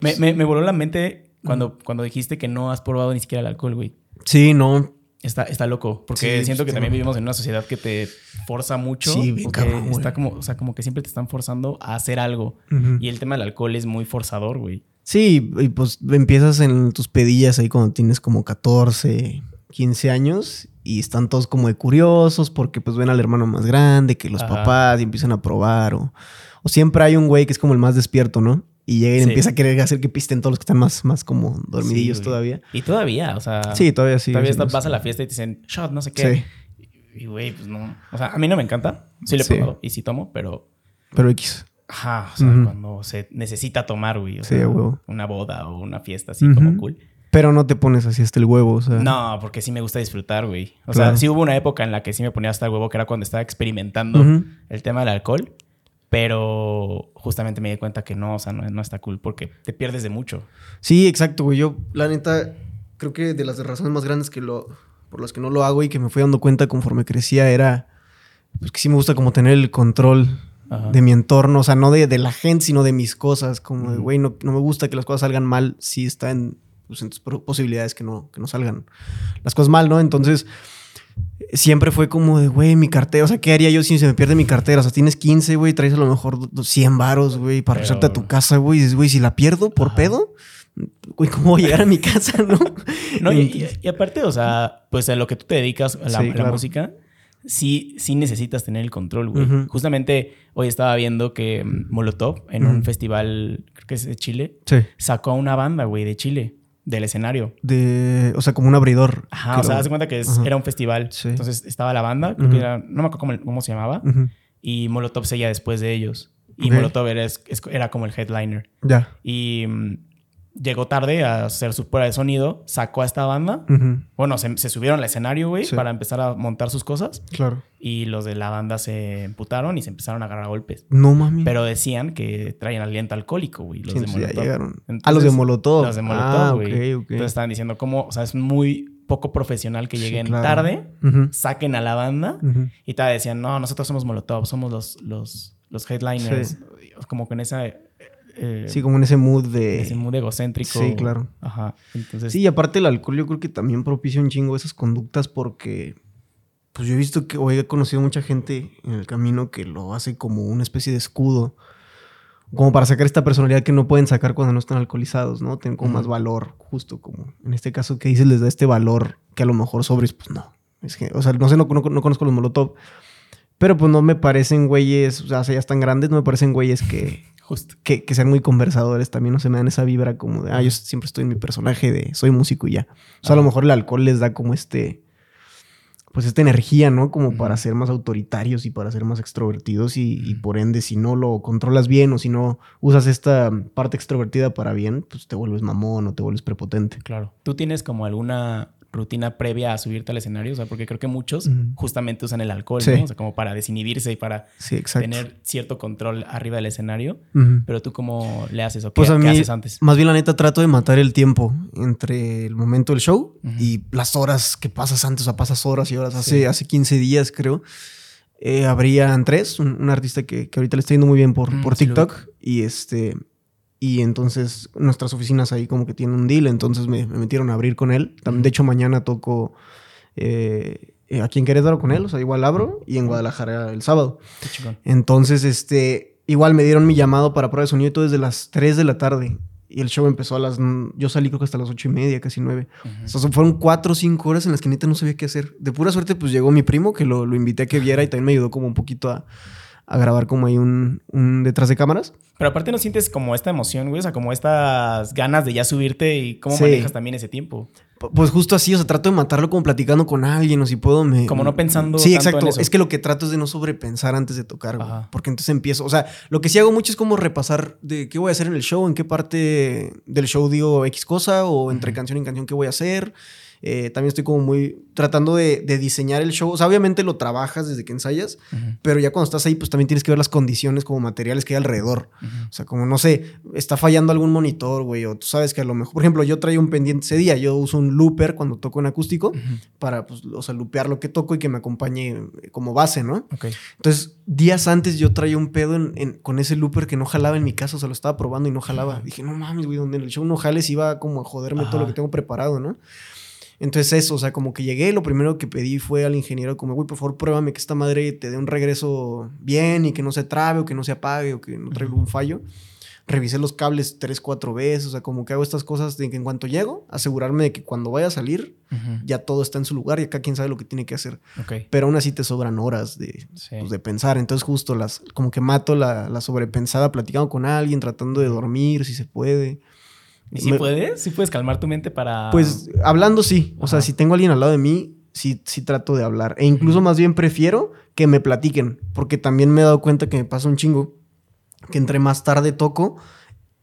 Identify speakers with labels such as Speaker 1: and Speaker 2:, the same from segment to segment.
Speaker 1: Me, me, me voló la mente cuando, cuando dijiste que no has probado ni siquiera el alcohol, güey.
Speaker 2: Sí, no.
Speaker 1: Está, está loco, porque
Speaker 2: Sí,
Speaker 1: siento que también vivimos en una sociedad que te forza mucho.
Speaker 2: Sí, bien cabrón.
Speaker 1: Está como, o sea, como que siempre te están forzando a hacer algo. Y el tema del alcohol es muy forzador, güey.
Speaker 2: Sí, y pues empiezas en tus pedillas ahí cuando tienes como 14, 15 años y están todos como de curiosos porque pues ven al hermano más grande que los
Speaker 1: Ajá.
Speaker 2: papás y empiezan a probar o, o siempre hay un güey que es como el más despierto, ¿no? Y llega y
Speaker 1: Sí.
Speaker 2: empieza a querer hacer que pisten todos los que están más, más como dormidillos
Speaker 1: Sí,
Speaker 2: todavía.
Speaker 1: Y todavía, o sea.
Speaker 2: Sí, todavía sí.
Speaker 1: Todavía
Speaker 2: sí, no
Speaker 1: vas a la fiesta y te dicen shot, no sé qué.
Speaker 2: Sí,
Speaker 1: Y, güey, pues no. O sea, a mí no me encanta. Sí lo he
Speaker 2: Sí.
Speaker 1: probado y sí tomo, pero.
Speaker 2: pero X.
Speaker 1: Ajá, o sea, cuando se necesita tomar, güey. O
Speaker 2: Sí,
Speaker 1: sea,
Speaker 2: a huevo.
Speaker 1: una boda o una fiesta así como cool.
Speaker 2: Pero no te pones así hasta el huevo, o sea.
Speaker 1: No, porque sí me gusta disfrutar, güey. O
Speaker 2: Claro.
Speaker 1: sea, sí hubo una época en la que sí me ponía hasta el huevo, que era cuando estaba experimentando el tema del alcohol. Pero justamente me di cuenta que no, o sea, no, no está cool porque te pierdes de mucho.
Speaker 2: Sí, exacto, güey. Yo, la neta, creo que de las razones más grandes que lo, por las que no lo hago y que me fui dando cuenta conforme crecía era pues, que sí me gusta como tener el control
Speaker 1: Ajá.
Speaker 2: de mi entorno, o sea, no de, de la gente, sino de mis cosas. Como de, güey, no, no me gusta que las cosas salgan mal si está en, pues, en tus posibilidades que no, que no salgan las cosas mal, ¿no? Entonces, siempre fue como de, güey, mi cartera, o sea, ¿qué haría yo si se me pierde mi cartera? O sea, tienes 15, güey, traes a lo mejor do- do- 100 varos, güey, para
Speaker 1: Pero-
Speaker 2: regresarte a tu casa, güey, y dices, güey, si la pierdo por
Speaker 1: Ajá.
Speaker 2: pedo, güey, ¿cómo voy a llegar a mi casa, no?
Speaker 1: No, y, y-
Speaker 2: Entonces-
Speaker 1: y aparte, o sea, pues a lo que tú te dedicas, a la,
Speaker 2: Sí,
Speaker 1: la
Speaker 2: claro.
Speaker 1: música, sí, sí necesitas tener el control, güey. Justamente hoy estaba viendo que mm, Molotov, en un festival, creo que es de Chile,
Speaker 2: Sí.
Speaker 1: sacó a una banda, güey, de Chile, del escenario.
Speaker 2: De, o sea, como un abridor.
Speaker 1: Ajá, o sea, haz cuenta que es-
Speaker 2: Ajá.
Speaker 1: era un festival.
Speaker 2: Sí.
Speaker 1: Entonces estaba la banda, creo
Speaker 2: Ujú.
Speaker 1: que era, no me acuerdo cómo, cómo se llamaba, y Molotov seguía después de ellos. Y. Molotov era, era como el headliner.
Speaker 2: Ya.
Speaker 1: Y mm, llegó tarde a hacer su prueba de sonido, sacó a esta banda. Bueno, se, se subieron al escenario, güey,
Speaker 2: Sí.
Speaker 1: para empezar a montar sus cosas.
Speaker 2: Claro.
Speaker 1: Y los de la banda se emputaron y se empezaron a agarrar a golpes.
Speaker 2: No mami.
Speaker 1: Pero decían que traían aliento alcohólico, güey, los
Speaker 2: Sí,
Speaker 1: de
Speaker 2: ya
Speaker 1: Molotov.
Speaker 2: llegaron. ah,
Speaker 1: Entonces,
Speaker 2: los de Molotov.
Speaker 1: Los de Molotov,
Speaker 2: Ah,
Speaker 1: güey.
Speaker 2: ok, ok.
Speaker 1: Entonces estaban diciendo cómo, o sea, es muy poco profesional que
Speaker 2: Sí,
Speaker 1: lleguen
Speaker 2: claro.
Speaker 1: tarde, saquen a la banda y tal decían, no, nosotros somos Molotov, somos los, los, los headliners. Como con esa... eh,
Speaker 2: Sí, como en ese mood de...
Speaker 1: ese mood egocéntrico.
Speaker 2: Sí, claro.
Speaker 1: Ajá. Entonces...
Speaker 2: Sí, y aparte el alcohol yo creo que también propicia un chingo esas conductas porque pues yo he visto que hoy he conocido mucha gente en el camino que lo hace como una especie de escudo, como para sacar esta personalidad que no pueden sacar cuando no están alcoholizados, ¿no? Tienen como más valor, justo como en este caso que dices les da este valor que a lo mejor sobres, pues no. Es que, o sea, no sé, no, no- no conozco los Molotov, pero pues no me parecen güeyes, o sea, ya están grandes, no me parecen güeyes que,
Speaker 1: Justo.
Speaker 2: que, que sean muy conversadores también, no se me dan esa vibra como de, ah, yo siempre estoy en mi personaje de soy músico y ya. O sea, a lo mejor el alcohol les da como este, pues esta energía, ¿no? Como para ser más autoritarios y para ser más extrovertidos y, y por ende, si no lo controlas bien o si no usas esta parte extrovertida para bien, pues te vuelves mamón o te vuelves prepotente.
Speaker 1: Claro. ¿Tú tienes como alguna rutina previa a subirte al escenario? O sea, porque creo que muchos justamente usan el alcohol,
Speaker 2: Sí.
Speaker 1: ¿no? O sea, como para desinhibirse y para
Speaker 2: Sí,
Speaker 1: tener cierto control arriba del escenario. Pero tú cómo le haces o qué,
Speaker 2: Pues a
Speaker 1: qué haces antes?
Speaker 2: más bien la neta, trato de matar el tiempo entre el momento del show y las horas que pasas antes, o sea, pasas horas y horas. Hace,
Speaker 1: Sí.
Speaker 2: hace 15 días, creo, eh, habría Andrés, un, un artista que, que ahorita le está yendo muy bien por,
Speaker 1: Mm,
Speaker 2: por TikTok. y este. Y entonces nuestras oficinas ahí como que tienen un deal, entonces me, me metieron a abrir con él. También, de hecho, mañana toco eh, eh, aquí en Querétaro con él, o sea, igual abro, y en Guadalajara el sábado.
Speaker 1: Qué chingón.
Speaker 2: Entonces, este, igual me dieron mi llamado para prueba de sonido y todo desde las 3 de la tarde. Y el show empezó a las... Yo salí creo que hasta las ocho y media, casi nueve. O sea, fueron cuatro o cinco horas en las que neta no sabía qué hacer. De pura suerte, pues llegó mi primo, que lo, lo invité a que viera y también me ayudó como un poquito a, a grabar como ahí un, un detrás de cámaras.
Speaker 1: Pero aparte no sientes como esta emoción, güey, o sea, como estas ganas de ya subirte y cómo
Speaker 2: Sí.
Speaker 1: manejas también ese tiempo.
Speaker 2: P- Pues justo así, o sea, trato de matarlo como platicando con alguien o si puedo me...
Speaker 1: Como no pensando
Speaker 2: Sí,
Speaker 1: tanto
Speaker 2: exacto.
Speaker 1: en eso.
Speaker 2: Es que lo que trato es de no sobrepensar antes de tocar, güey. Porque entonces empiezo, o sea, lo que sí hago mucho es como repasar de qué voy a hacer en el show, en qué parte del show digo X cosa o entre canción y canción qué voy a hacer. Eh, también estoy como muy tratando de, de diseñar el show. O sea, obviamente lo trabajas desde que ensayas, pero ya cuando estás ahí, pues también tienes que ver las condiciones como materiales que hay alrededor. O sea, como no sé, está fallando algún monitor, güey, o tú sabes que a lo mejor, por ejemplo, yo traía un pendiente ese día, yo uso un looper cuando toco en acústico para, pues, o sea, lupear lo que toco y que me acompañe eh, como base, ¿no?
Speaker 1: Ok.
Speaker 2: Entonces, días antes yo traía un pedo en- en- con ese looper que no jalaba en mi casa, o sea, lo estaba probando y no jalaba. Dije, no mames, güey, donde en el show no jales iba como a joderme todo lo que tengo preparado, ¿no? Entonces eso, o sea, como que llegué, lo primero que pedí fue al ingeniero como, güey, por favor, pruébame que esta madre te dé un regreso bien y que no se trabe o que no se apague o que no traiga un fallo. Revisé los cables tres, cuatro veces, o sea, como que hago estas cosas de que en cuanto llego, asegurarme de que cuando vaya a salir, ya todo está en su lugar y acá quién sabe lo que tiene que hacer. Pero aún así te sobran horas de,
Speaker 1: Sí.
Speaker 2: pues, de pensar. Entonces justo las, como que mato la, la sobrepensada platicando con alguien, tratando de dormir si se puede.
Speaker 1: ¿Y si
Speaker 2: Me-
Speaker 1: puedes? ¿Sí puedes calmar tu mente para...?
Speaker 2: Pues hablando sí. O sea, si tengo a alguien al lado de mí, sí, sí trato de hablar. E incluso más bien prefiero que me platiquen. Porque también me he dado cuenta que me pasa un chingo. Que entre más tarde toco.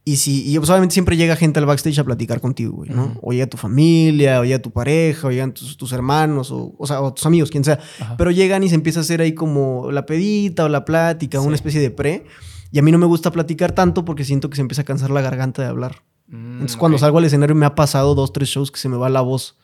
Speaker 2: Y si, y pues, obviamente siempre llega gente al backstage a platicar contigo, güey, ¿no?
Speaker 1: Ujú.
Speaker 2: O llega tu familia, o llega tu pareja, o llegan tus, tus hermanos, o, o sea, o tus amigos, quien sea.
Speaker 1: Ajá.
Speaker 2: Pero llegan y se empieza a hacer ahí como la pedita o la plática,
Speaker 1: Sí.
Speaker 2: una especie de pre. Y a mí no me gusta platicar tanto porque siento que se empieza a cansar la garganta de hablar.
Speaker 1: Mm,
Speaker 2: Entonces, cuando salgo al escenario, me ha pasado dos, tres shows que se me va la voz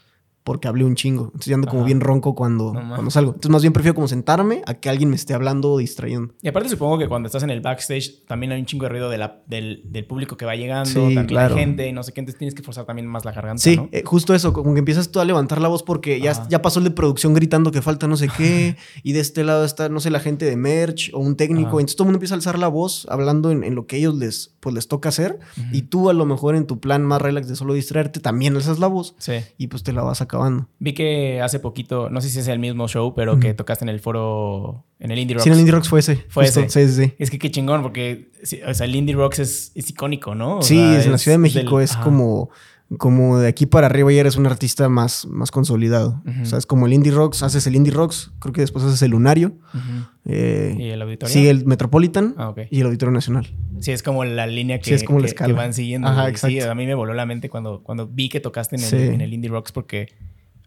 Speaker 2: porque hablé un chingo. Entonces, ya ando como
Speaker 1: Ajá.
Speaker 2: bien ronco cuando,
Speaker 1: No
Speaker 2: cuando salgo. Entonces, más bien prefiero como sentarme a que alguien me esté hablando o distrayendo.
Speaker 1: Y aparte supongo que cuando estás en el backstage también hay un chingo de ruido de la- del, del público que va llegando,
Speaker 2: Sí,
Speaker 1: también
Speaker 2: claro.
Speaker 1: gente y no sé qué, entonces tienes que forzar también más la garganta,
Speaker 2: Sí,
Speaker 1: ¿no?
Speaker 2: eh, justo eso, como que empiezas tú a levantar la voz porque ya,
Speaker 1: Ajá.
Speaker 2: ya pasó el de producción gritando que falta no sé qué, y de este lado está, no sé, la gente de merch o un técnico.
Speaker 1: Ajá.
Speaker 2: Entonces todo el mundo empieza a alzar la voz hablando en, en lo que ellos les, pues, les toca hacer,
Speaker 1: Ujú.
Speaker 2: y tú a lo mejor en tu plan más relax de solo distraerte, también alzas la voz
Speaker 1: Sí.
Speaker 2: y pues te la vas acabando.
Speaker 1: Vi que hace poquito, no sé si es el mismo show, pero que tocaste en el foro, en el Indie Rocks.
Speaker 2: Sí, en el Indie Rocks fue ese.
Speaker 1: Fue
Speaker 2: justo.
Speaker 1: ese.
Speaker 2: Sí, sí, sí.
Speaker 1: Es que qué chingón, porque o sea, el Indie Rocks es, es icónico, ¿no? O
Speaker 2: Sí,
Speaker 1: sea,
Speaker 2: es en la Ciudad de México
Speaker 1: del-
Speaker 2: es
Speaker 1: ajá.
Speaker 2: como, como de aquí para arriba ya eres un artista más, más consolidado. O sea, es como el Indie Rocks, haces el Indie Rocks, creo que después haces el Lunario, eh,
Speaker 1: ¿Y el auditorio?
Speaker 2: sigue el Metropolitan
Speaker 1: Ah,
Speaker 2: y el Auditorio Nacional.
Speaker 1: Sí, es como la línea que,
Speaker 2: Sí, es como la
Speaker 1: que-
Speaker 2: escala.
Speaker 1: que van siguiendo.
Speaker 2: Ajá,
Speaker 1: güey. Sí,
Speaker 2: exacto.
Speaker 1: a mí me voló la mente cuando, cuando vi que tocaste en el,
Speaker 2: Sí.
Speaker 1: en el Indie Rocks porque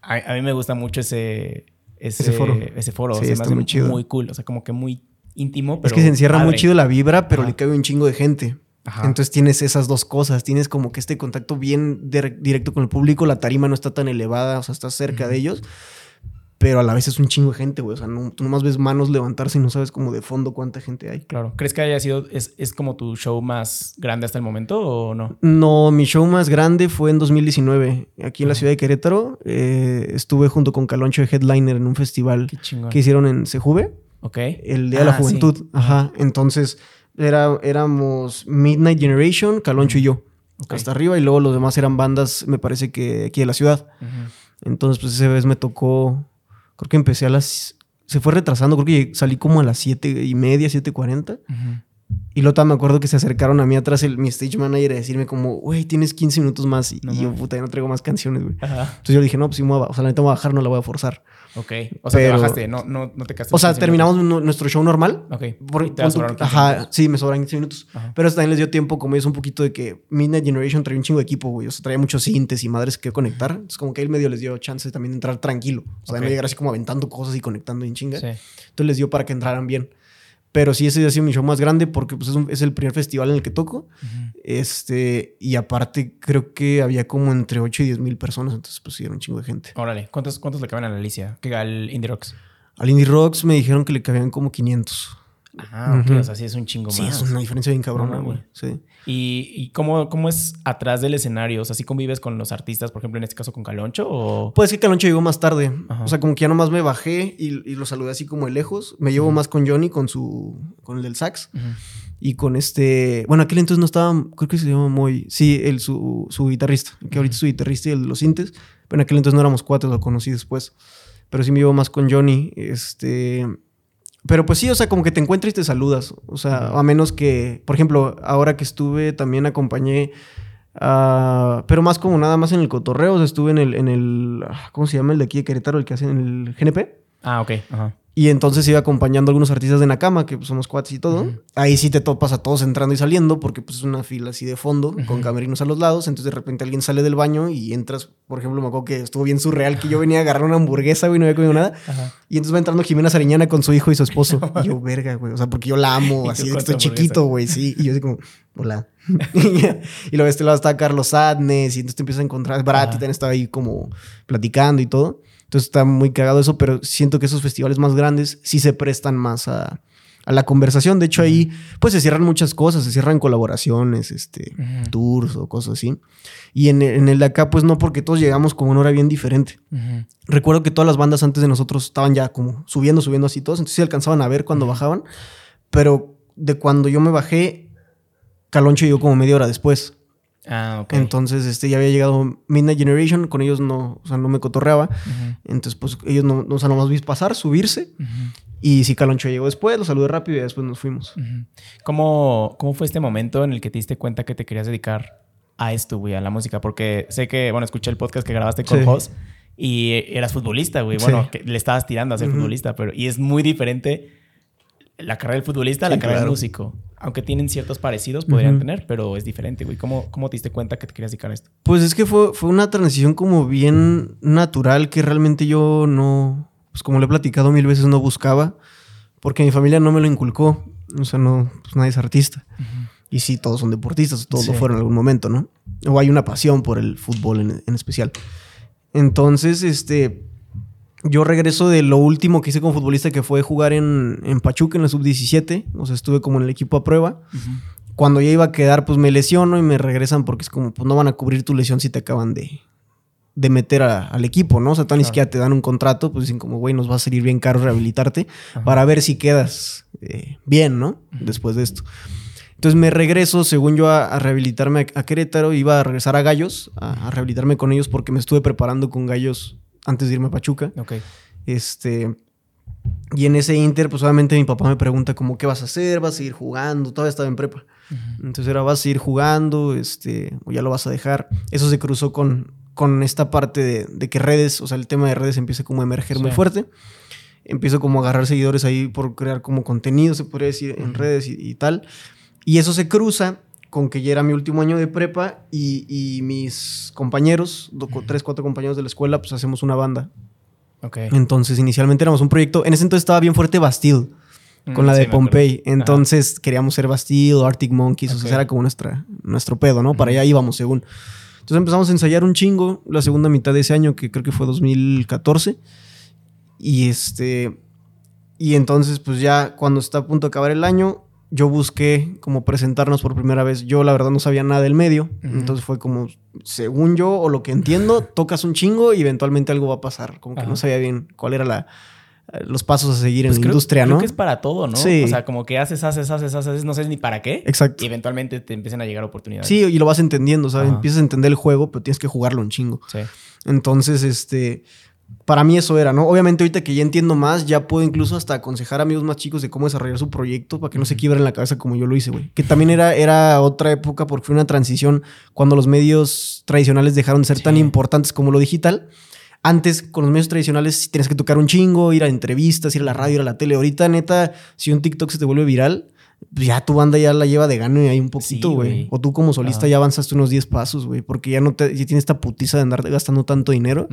Speaker 1: a, a mí me gusta mucho ese, ese,
Speaker 2: Ese foro.
Speaker 1: Ese foro.
Speaker 2: Sí,
Speaker 1: Se me
Speaker 2: está
Speaker 1: hace
Speaker 2: muy chido.
Speaker 1: Muy cool. O sea, como que muy íntimo, pero
Speaker 2: es que se encierra muy chido la vibra, pero
Speaker 1: Ajá.
Speaker 2: le cabe un chingo de gente.
Speaker 1: Ajá.
Speaker 2: Entonces tienes esas dos cosas. Tienes como que este contacto bien dir- directo con el público. La tarima no está tan elevada, o sea, estás cerca de ellos. Pero a la vez es un chingo de gente, güey. O sea, no, tú nomás ves manos levantarse y no sabes como de fondo cuánta gente hay.
Speaker 1: Claro. ¿Crees que haya sido, es, es como tu show más grande hasta el momento o no?
Speaker 2: No, mi show más grande fue en 2019, aquí en la ciudad de Querétaro. Eh, estuve junto con Caloncho de Headliner en un festival que hicieron en Sejuve,
Speaker 1: Ok.
Speaker 2: el Día de la
Speaker 1: Ah, sí.
Speaker 2: Juventud. Ajá. Entonces, era, éramos Midnight Generation, Caloncho y yo. Hasta arriba, y luego los demás eran bandas, me parece que aquí de la ciudad. Entonces, pues esa vez me tocó. Creo que empecé a las. Se fue retrasando, creo que salí como a las siete y media, 7.40.
Speaker 1: Ujú.
Speaker 2: Y luego también me acuerdo que se acercaron a mí atrás el, mi stage manager a decirme como, güey, tienes 15 minutos más. Y,
Speaker 1: No
Speaker 2: y yo, puta, ya no traigo más canciones, güey. Entonces yo le dije, no, pues sí, me voy a, ba- o sea, la neta me voy a bajar, no la voy a forzar.
Speaker 1: Ok. O sea,
Speaker 2: Pero-
Speaker 1: te bajaste, no, no, no te quedaste.
Speaker 2: O sea,
Speaker 1: 15
Speaker 2: terminamos
Speaker 1: minutos.
Speaker 2: nuestro show normal.
Speaker 1: Ok.
Speaker 2: Por-
Speaker 1: te va a
Speaker 2: pon tú-
Speaker 1: sobrar 15
Speaker 2: ajá, sí, me sobran 15 minutos.
Speaker 1: Ajá.
Speaker 2: Pero eso también les dio tiempo, como es un poquito de que Midnight Generation traía un chingo de equipo, güey. O sea, traía muchos sintes y madres que conectar. Entonces, como que él medio les dio chance también de entrar tranquilo. O sea, de no llegar así como aventando cosas y conectando en chinga.
Speaker 1: Sí.
Speaker 2: Entonces les dio para que entraran bien. Pero sí, ese ha sido mi show más grande porque pues, es, un- es el primer festival en el que toco. Este, y aparte, creo que había como entre 8 y 10 mil personas. Entonces, pues sí, era un chingo de gente.
Speaker 1: Órale. ¿Cuántos, ¿Cuántos le caben a la Alicia? Que al Indie Rocks.
Speaker 2: Al Indie Rocks me dijeron que le cabían como 500.
Speaker 1: Ah, ok.
Speaker 2: Ujú.
Speaker 1: O sea, sí es un chingo
Speaker 2: Sí,
Speaker 1: más.
Speaker 2: es una diferencia bien cabrona,
Speaker 1: No,
Speaker 2: güey.
Speaker 1: güey.
Speaker 2: Sí.
Speaker 1: ¿Y, y cómo, cómo es atrás del escenario? O sea, ¿sí convives con los artistas, por ejemplo, en este caso con Caloncho? O...
Speaker 2: Pues es que Caloncho llegó más tarde.
Speaker 1: Ajá.
Speaker 2: O sea, como que ya nomás me bajé y, y lo saludé así como de lejos. Me llevo más con Johnny, con su. con el del sax.
Speaker 1: Ujú.
Speaker 2: Y con este. Bueno, aquel entonces no estaba. Creo que se llama Moy. Sí, el, su, su guitarrista. Que ahorita es su guitarrista y el de los sintes. Pero en aquel entonces no éramos cuates, lo conocí después. Pero sí me llevo más con Johnny. Este. Pero pues sí, o sea, como que te encuentras y te saludas. O sea, a menos que. Por ejemplo, ahora que estuve, también acompañé. a- pero más como nada más en el cotorreo. O sea, estuve en el, en el. ah, ¿Cómo se llama el de aquí de Querétaro? El que hacen en el GNP.
Speaker 1: Ah, ok. Ajá.
Speaker 2: Y entonces iba acompañando a algunos artistas de Nakama, que pues, somos cuates y todo. Ahí sí te topas a todos entrando y saliendo, porque pues es una fila así de fondo, con camerinos a los lados. Entonces de repente alguien sale del baño y entras, por ejemplo, me acuerdo que estuvo bien surreal que yo venía a agarrar una hamburguesa, güey, no había comido nada. Y entonces va entrando Jimena Sariñana con su hijo y su esposo. y yo, verga, güey. O sea, porque yo la amo, así de estoy chiquito, güey, sí. Y yo así como, hola. y luego de este lado está Carlos Sadness y entonces te empiezas a encontrar. Brat y también estaba ahí como platicando y todo. Entonces está muy cagado eso, pero siento que esos festivales más grandes sí se prestan más a, la conversación. De hecho, ahí pues se cierran muchas cosas, se cierran colaboraciones, este, tours o cosas así. Y en, el de acá, pues no, porque todos llegamos con una hora bien diferente. Recuerdo que todas las bandas antes de nosotros estaban ya como subiendo, subiendo así todos, entonces sí alcanzaban a ver cuando bajaban, pero de cuando yo me bajé, Caloncho llegó como media hora después. Ah, ok. Entonces, este, ya había llegado Midnight Generation, con ellos no, o sea, no me cotorreaba. Entonces, pues ellos no, o sea, nomás vi pasar, subirse. Y si Caloncho llegó después, lo saludé rápido y después nos fuimos.
Speaker 1: ¿Cómo, ¿Cómo fue este momento en el que te diste cuenta que te querías dedicar a esto, güey, a la música? Porque sé que, bueno, escuché el podcast que grabaste con sí. y eras futbolista, güey. Bueno, que le estabas tirando a ser futbolista, pero y es muy diferente la carrera del futbolista a la carrera del músico aunque tienen ciertos parecidos, podrían tener, pero es diferente, güey. ¿Cómo, ¿Cómo te diste cuenta que te querías dedicar a esto?
Speaker 2: Pues es que fue, fue una transición como bien natural que realmente yo no, pues como le he platicado mil veces, no buscaba, porque mi familia no me lo inculcó. O sea, no, pues nadie es artista. Y sí, todos son deportistas, todos lo fueron en algún momento, ¿no? O hay una pasión por el fútbol en, en especial. Entonces, este, yo regreso de lo último que hice como futbolista, que fue jugar en, en Pachuca, en la sub-17. O sea, estuve como en el equipo a prueba. Cuando ya iba a quedar, pues me lesiono y me regresan porque es como, pues no van a cubrir tu lesión si te acaban de, de meter al equipo, ¿no? O sea, ni siquiera te dan un contrato, pues dicen como, güey, nos va a salir bien caro rehabilitarte para ver si quedas eh, bien, ¿no? Después de esto. Entonces me regreso, según yo, a, rehabilitarme a, Querétaro. Iba a regresar a Gallos, a, a, rehabilitarme con ellos porque me estuve preparando con Gallos antes de irme a Pachuca.
Speaker 1: Ok.
Speaker 2: Este. Y en ese inter, pues obviamente mi papá me pregunta como, ¿qué vas a hacer? ¿Vas a seguir jugando? Todavía estaba en prepa. Entonces era, ¿vas a seguir jugando? Este, o ya lo vas a dejar. Eso se cruzó con, con esta parte de, que redes, o sea, el tema de redes empieza como a emerger muy fuerte. Empiezo como a agarrar seguidores ahí por crear como contenido, se podría decir, en redes y, tal. Y eso se cruza con que ya era mi último año de prepa y, mis compañeros, tres, cuatro compañeros de la escuela, pues hacemos una banda.
Speaker 1: Okay.
Speaker 2: Entonces, inicialmente éramos un proyecto. En ese entonces estaba bien fuerte Bastille, con mm, la de Pompey. Entonces, queríamos ser Bastille, Arctic Monkeys. O sea, era como nuestra, nuestro pedo, ¿no? Para allá íbamos, según. Entonces empezamos a ensayar un chingo la segunda mitad de ese año, que creo que fue 2014. Y este. Y entonces, pues ya cuando está a punto de acabar el año, yo busqué como presentarnos por primera vez. Yo la verdad no sabía nada del medio, entonces fue como, según yo o lo que entiendo, tocas un chingo y eventualmente algo va a pasar. Como que no sabía bien cuál era la, los pasos a seguir en pues la industria, ¿no?
Speaker 1: Creo que es para todo, ¿no? Sí. O sea, como que haces, haces, haces, haces, no sabes ni para qué.
Speaker 2: Exacto.
Speaker 1: Y eventualmente te empiezan a llegar oportunidades.
Speaker 2: Sí, y lo vas entendiendo, ¿sabes? Empiezas a entender el juego, pero tienes que jugarlo un chingo.
Speaker 1: Sí.
Speaker 2: Entonces, este para mí eso era, ¿no? Obviamente ahorita que ya entiendo más, ya puedo incluso hasta aconsejar a amigos más chicos de cómo desarrollar su proyecto para que no se quiebren la cabeza como yo lo hice, güey. Que también era, era otra época porque fue una transición cuando los medios tradicionales dejaron de ser tan importantes como lo digital. Antes, con los medios tradicionales, tienes que tocar un chingo, ir a entrevistas, ir a la radio, ir a la tele. Ahorita, neta, si un TikTok se te vuelve viral, ya tu banda ya la lleva de gano y hay un poquito, güey. o tú como solista ya avanzaste unos 10 pasos, güey, porque ya no te, ya tienes esta putiza de andar gastando tanto dinero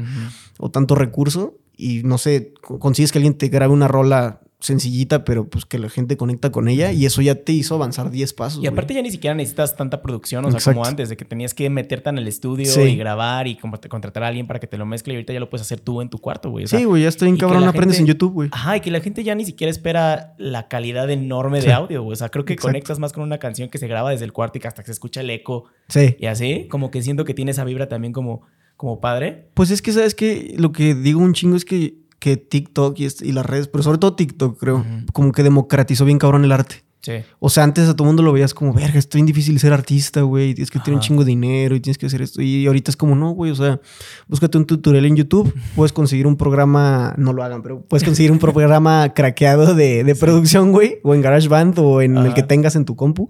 Speaker 2: o tanto recurso y no sé, consigues que alguien te grabe una rola sencillita, pero pues que la gente conecta con ella y eso ya te hizo avanzar 10 pasos.
Speaker 1: Y aparte ya ni siquiera necesitas tanta producción, o sea, como antes, de que tenías que meterte en el estudio y grabar y contratar a alguien para que te lo mezcle y ahorita ya lo puedes hacer tú en tu cuarto, güey.
Speaker 2: sí, güey, ya estoy en cabrón, aprendes en YouTube, güey.
Speaker 1: Ajá, y que la gente ya ni siquiera espera la calidad enorme de audio, güey. O sea, creo que conectas más con una canción que se graba desde el cuarto y que hasta que se escucha el eco.
Speaker 2: Sí.
Speaker 1: Y así, como que siento que tiene esa vibra también como, como padre.
Speaker 2: Pues es que, ¿sabes que Lo que digo un chingo es que que TikTok y, las redes, pero sobre todo TikTok, creo, como que democratizó bien cabrón el arte.
Speaker 1: Sí.
Speaker 2: O sea, antes a todo mundo lo veías como, verga, es bien difícil ser artista, güey. Tienes que tener un chingo de dinero y tienes que hacer esto. Y ahorita es como, no, güey. O sea, búscate un tutorial en YouTube. Puedes conseguir un programa, no lo hagan, pero puedes conseguir un programa craqueado de, producción, güey. O en GarageBand o en el que tengas en tu compu.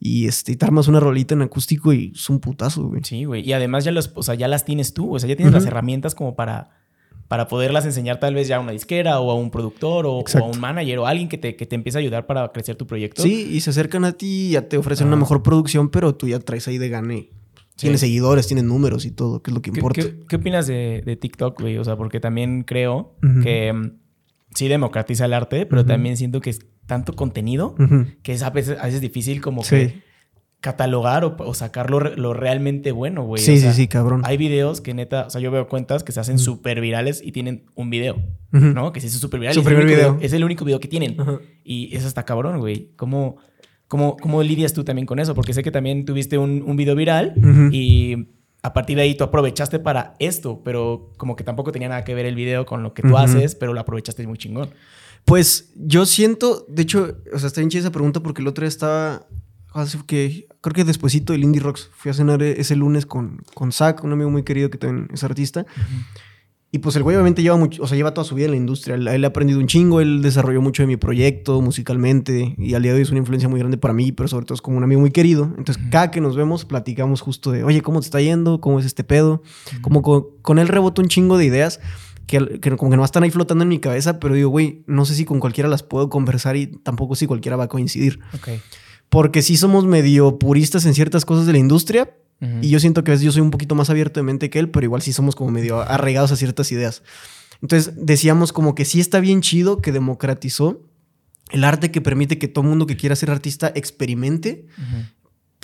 Speaker 2: Y, este, te armas una rolita en acústico y es un putazo, güey.
Speaker 1: Sí, güey. Y además ya, los, o sea, ya las tienes tú. O sea, ya tienes las herramientas como para para poderlas enseñar tal vez ya a una disquera o a un productor o, a un manager o alguien que te, que te empiece a ayudar para crecer tu proyecto.
Speaker 2: Sí, y se acercan a ti y ya te ofrecen una mejor producción, pero tú ya traes ahí de gane. Tienes seguidores, tienes números y todo, que es lo que importa.
Speaker 1: ¿Qué, opinas de, TikTok, güey? O sea, porque también creo que mm, sí democratiza el arte, pero también siento que es tanto contenido que es a veces, a veces difícil como que catalogar o, sacar lo, realmente bueno, güey.
Speaker 2: Sí, sí, sí, cabrón.
Speaker 1: Hay videos que neta, o sea, yo veo cuentas que se hacen súper virales y tienen un video, ¿no? Que se hizo súper viral.
Speaker 2: Su primer video.
Speaker 1: Es el único video que tienen. Y eso está cabrón, güey. ¿Cómo, cómo, ¿Cómo lidias tú también con eso? Porque sé que también tuviste un, un video viral y a partir de ahí tú aprovechaste para esto, pero como que tampoco tenía nada que ver el video con lo que tú haces, pero lo aprovechaste muy chingón.
Speaker 2: Pues yo siento, de hecho, o sea, está bien chida esa pregunta porque el otro día estaba, que, creo que despuesito del Indie Rocks, fui a cenar ese lunes con, con Zach, un amigo muy querido que también es artista. Y pues el güey obviamente lleva mucho, o sea, lleva toda su vida en la industria. Él, ha aprendido un chingo, él desarrolló mucho de mi proyecto musicalmente y al día de hoy es una influencia muy grande para mí, pero sobre todo es como un amigo muy querido. Entonces, cada que nos vemos, platicamos justo de, oye, ¿cómo te está yendo? ¿Cómo es este pedo? Como con, él reboto un chingo de ideas que, que, como que no están ahí flotando en mi cabeza, pero digo, güey, no sé si con cualquiera las puedo conversar y tampoco si cualquiera va a coincidir. Porque sí somos medio puristas en ciertas cosas de la industria, y yo siento que a veces yo soy un poquito más abierto de mente que él, pero igual sí somos como medio arraigados a ciertas ideas. Entonces decíamos como que sí está bien chido que democratizó el arte que permite que todo mundo que quiera ser artista experimente,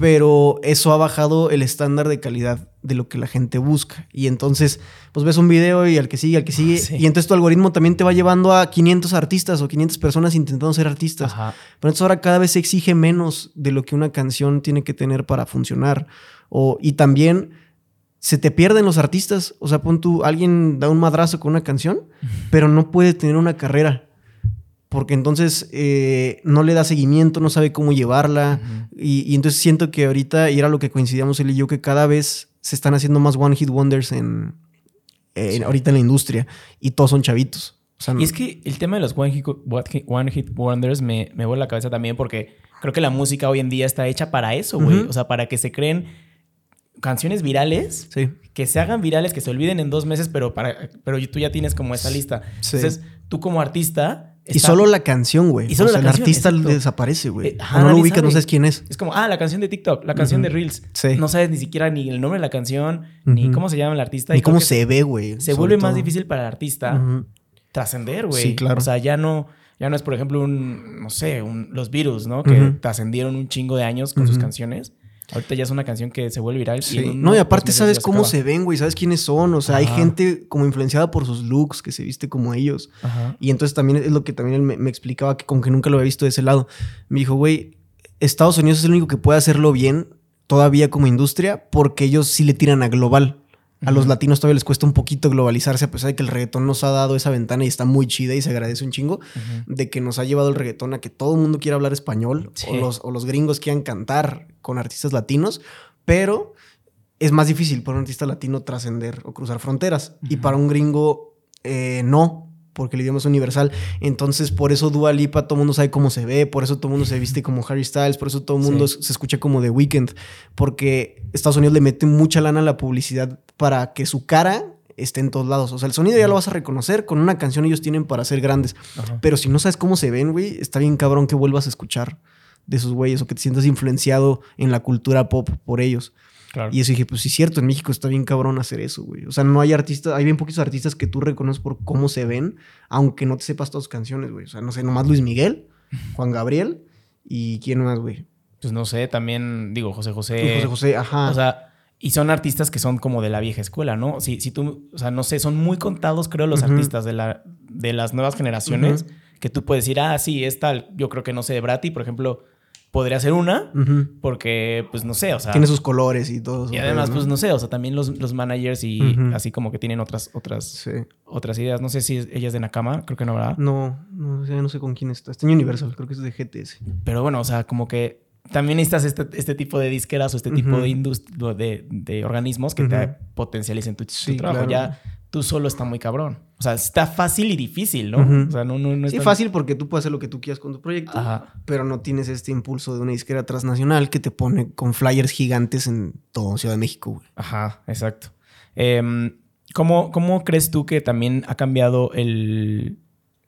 Speaker 2: pero eso ha bajado el estándar de calidad de lo que la gente busca. Y entonces, pues ves un video y al que sigue, al que sigue, y entonces tu algoritmo también te va llevando a 500 artistas o 500 personas intentando ser artistas. Pero entonces ahora cada vez se exige menos de lo que una canción tiene que tener para funcionar. O, y también se te pierden los artistas. O sea, pon tú, alguien da un madrazo con una canción, pero no puede tener una carrera. Porque entonces eh, no le da seguimiento, no sabe cómo llevarla. y, entonces siento que ahorita, y era lo que coincidíamos él y yo, que cada vez se están haciendo más One Hit Wonders en, ahorita en la industria. Y todos son chavitos.
Speaker 1: y es que el tema de los One Hit, one hit Wonders me, me vuelve la cabeza también porque creo que la música hoy en día está hecha para eso, güey. O sea, para que se creen canciones virales que se hagan virales, que se olviden en dos meses, pero, para, pero tú ya tienes como esa lista. Entonces, tú como artista.
Speaker 2: Y solo la canción, güey. Y solo el artista desaparece, güey. Eh, no lo ubicas, no sabes quién es.
Speaker 1: Es como, ah, la canción de TikTok, la canción de Reels. No sabes ni siquiera ni el nombre de la canción, ni cómo se llama el artista.
Speaker 2: Ni cómo se ve, güey.
Speaker 1: Se vuelve más difícil para el artista trascender, güey. Sí, claro. O sea, ya no ya no es, por ejemplo, un, no sé, un, los virus, ¿no? Que trascendieron un chingo de años con sus canciones. Ahorita ya es una canción que se vuelve viral.
Speaker 2: Sí. no, y aparte sabes cómo se ven, güey, sabes quiénes son. O sea, hay gente como influenciada por sus looks, que se viste como ellos. Y entonces también es lo que también él me, explicaba, que como que nunca lo había visto de ese lado. Me dijo, güey, Estados Unidos es el único que puede hacerlo bien todavía como industria porque ellos sí le tiran a global. A los latinos todavía les cuesta un poquito globalizarse, a pesar de que el reggaetón nos ha dado esa ventana y está muy chida y se agradece un chingo, de que nos ha llevado el reggaetón a que todo el mundo quiera hablar español o, los, o los gringos quieran cantar con artistas latinos, pero es más difícil para un artista latino trascender o cruzar fronteras. Y para un gringo, eh, no, porque el idioma es universal. Entonces, por eso Dua Lipa, todo el mundo sabe cómo se ve, por eso todo el mundo se viste como Harry Styles, por eso todo el mundo se escucha como The Weeknd, porque Estados Unidos le mete mucha lana a la publicidad para que su cara esté en todos lados. O sea, el sonido ya lo vas a reconocer, con una canción ellos tienen para ser grandes. Pero si no sabes cómo se ven, güey, está bien cabrón que vuelvas a escuchar de esos güeyes o que te sientas influenciado en la cultura pop por ellos. Y eso dije, pues sí, cierto, en México está bien cabrón hacer eso, güey. O sea, no hay artistas, hay bien poquitos artistas que tú reconoces por cómo se ven, aunque no te sepas todas sus canciones, güey. O sea, no sé, nomás Luis Miguel, Juan Gabriel y quién más, güey.
Speaker 1: Pues no sé, también digo José José.
Speaker 2: José José, ajá.
Speaker 1: O sea, y son artistas que son como de la vieja escuela, ¿no? Si, si tú, o sea, no sé, son muy contados, creo, los artistas de, la, de las nuevas generaciones que tú puedes decir, ah, sí, es tal. Yo creo que no sé, de Brati, por ejemplo, podría ser una, porque, pues no sé, o sea.
Speaker 2: Tiene sus colores y todo.
Speaker 1: Y además, pues no sé, o sea, también los, managers y así como que tienen otras, otras, otras ideas. No sé si ella es de Nakama, creo que no, ¿verdad?
Speaker 2: No, no, no sé con quién está. Está en Universal, creo que es de GTS.
Speaker 1: Pero bueno, o sea, como que también necesitas este, este tipo de disqueras o este tipo de, de, de, organismos que te potencialicen tu, trabajo. Ya tú solo está muy cabrón. O sea, está fácil y difícil, ¿no? O sea, no, no,
Speaker 2: es fácil porque tú puedes hacer lo que tú quieras con tu proyecto, pero no tienes este impulso de una disquera transnacional que te pone con flyers gigantes en todo Ciudad de México, güey.
Speaker 1: Ajá, exacto. Em, ¿Cómo, ¿Cómo crees tú que también ha cambiado el,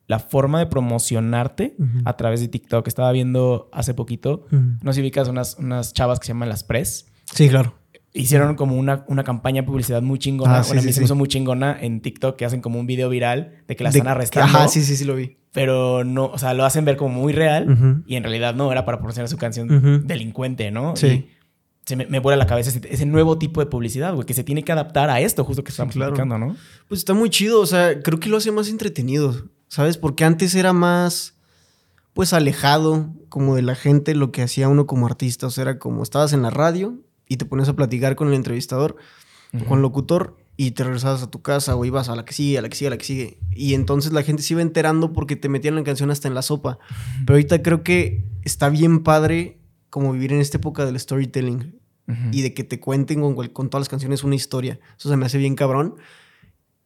Speaker 1: la forma de promocionarte a través de TikTok? Estaba viendo hace poquito, no sé si ubicas unas, unas chavas que se llaman las Press.
Speaker 2: Sí, claro.
Speaker 1: Hicieron como una, una campaña de publicidad muy chingona.
Speaker 2: Ah, sí,
Speaker 1: una
Speaker 2: sí,
Speaker 1: muy chingona en TikTok que hacen como un video viral de que las
Speaker 2: De-
Speaker 1: están arrestando.
Speaker 2: Ajá, sí, sí, sí lo vi.
Speaker 1: Pero no, o sea, lo hacen ver como muy real y en realidad no, era para promocionar su canción delincuente, ¿no?
Speaker 2: Sí.
Speaker 1: Y se me, me vuela la cabeza ese, ese nuevo tipo de publicidad, güey, que se tiene que adaptar a esto, justo que estamos
Speaker 2: claro.
Speaker 1: platicando, ¿no?
Speaker 2: Pues está muy chido, o sea, creo que lo hace más entretenido, ¿sabes? Porque antes era más, pues, alejado como de la gente lo que hacía uno como artista. O sea, era como estabas en la radio y te ponías a platicar con el entrevistador, o con el locutor, y te regresabas a tu casa o ibas a la que sigue, a la que sigue, a la que sigue. Y entonces la gente se iba enterando porque te metían la canción hasta en la sopa. Pero ahorita creo que está bien padre como vivir en esta época del storytelling y de que te cuenten con, con todas las canciones una historia. Eso se me hace bien cabrón.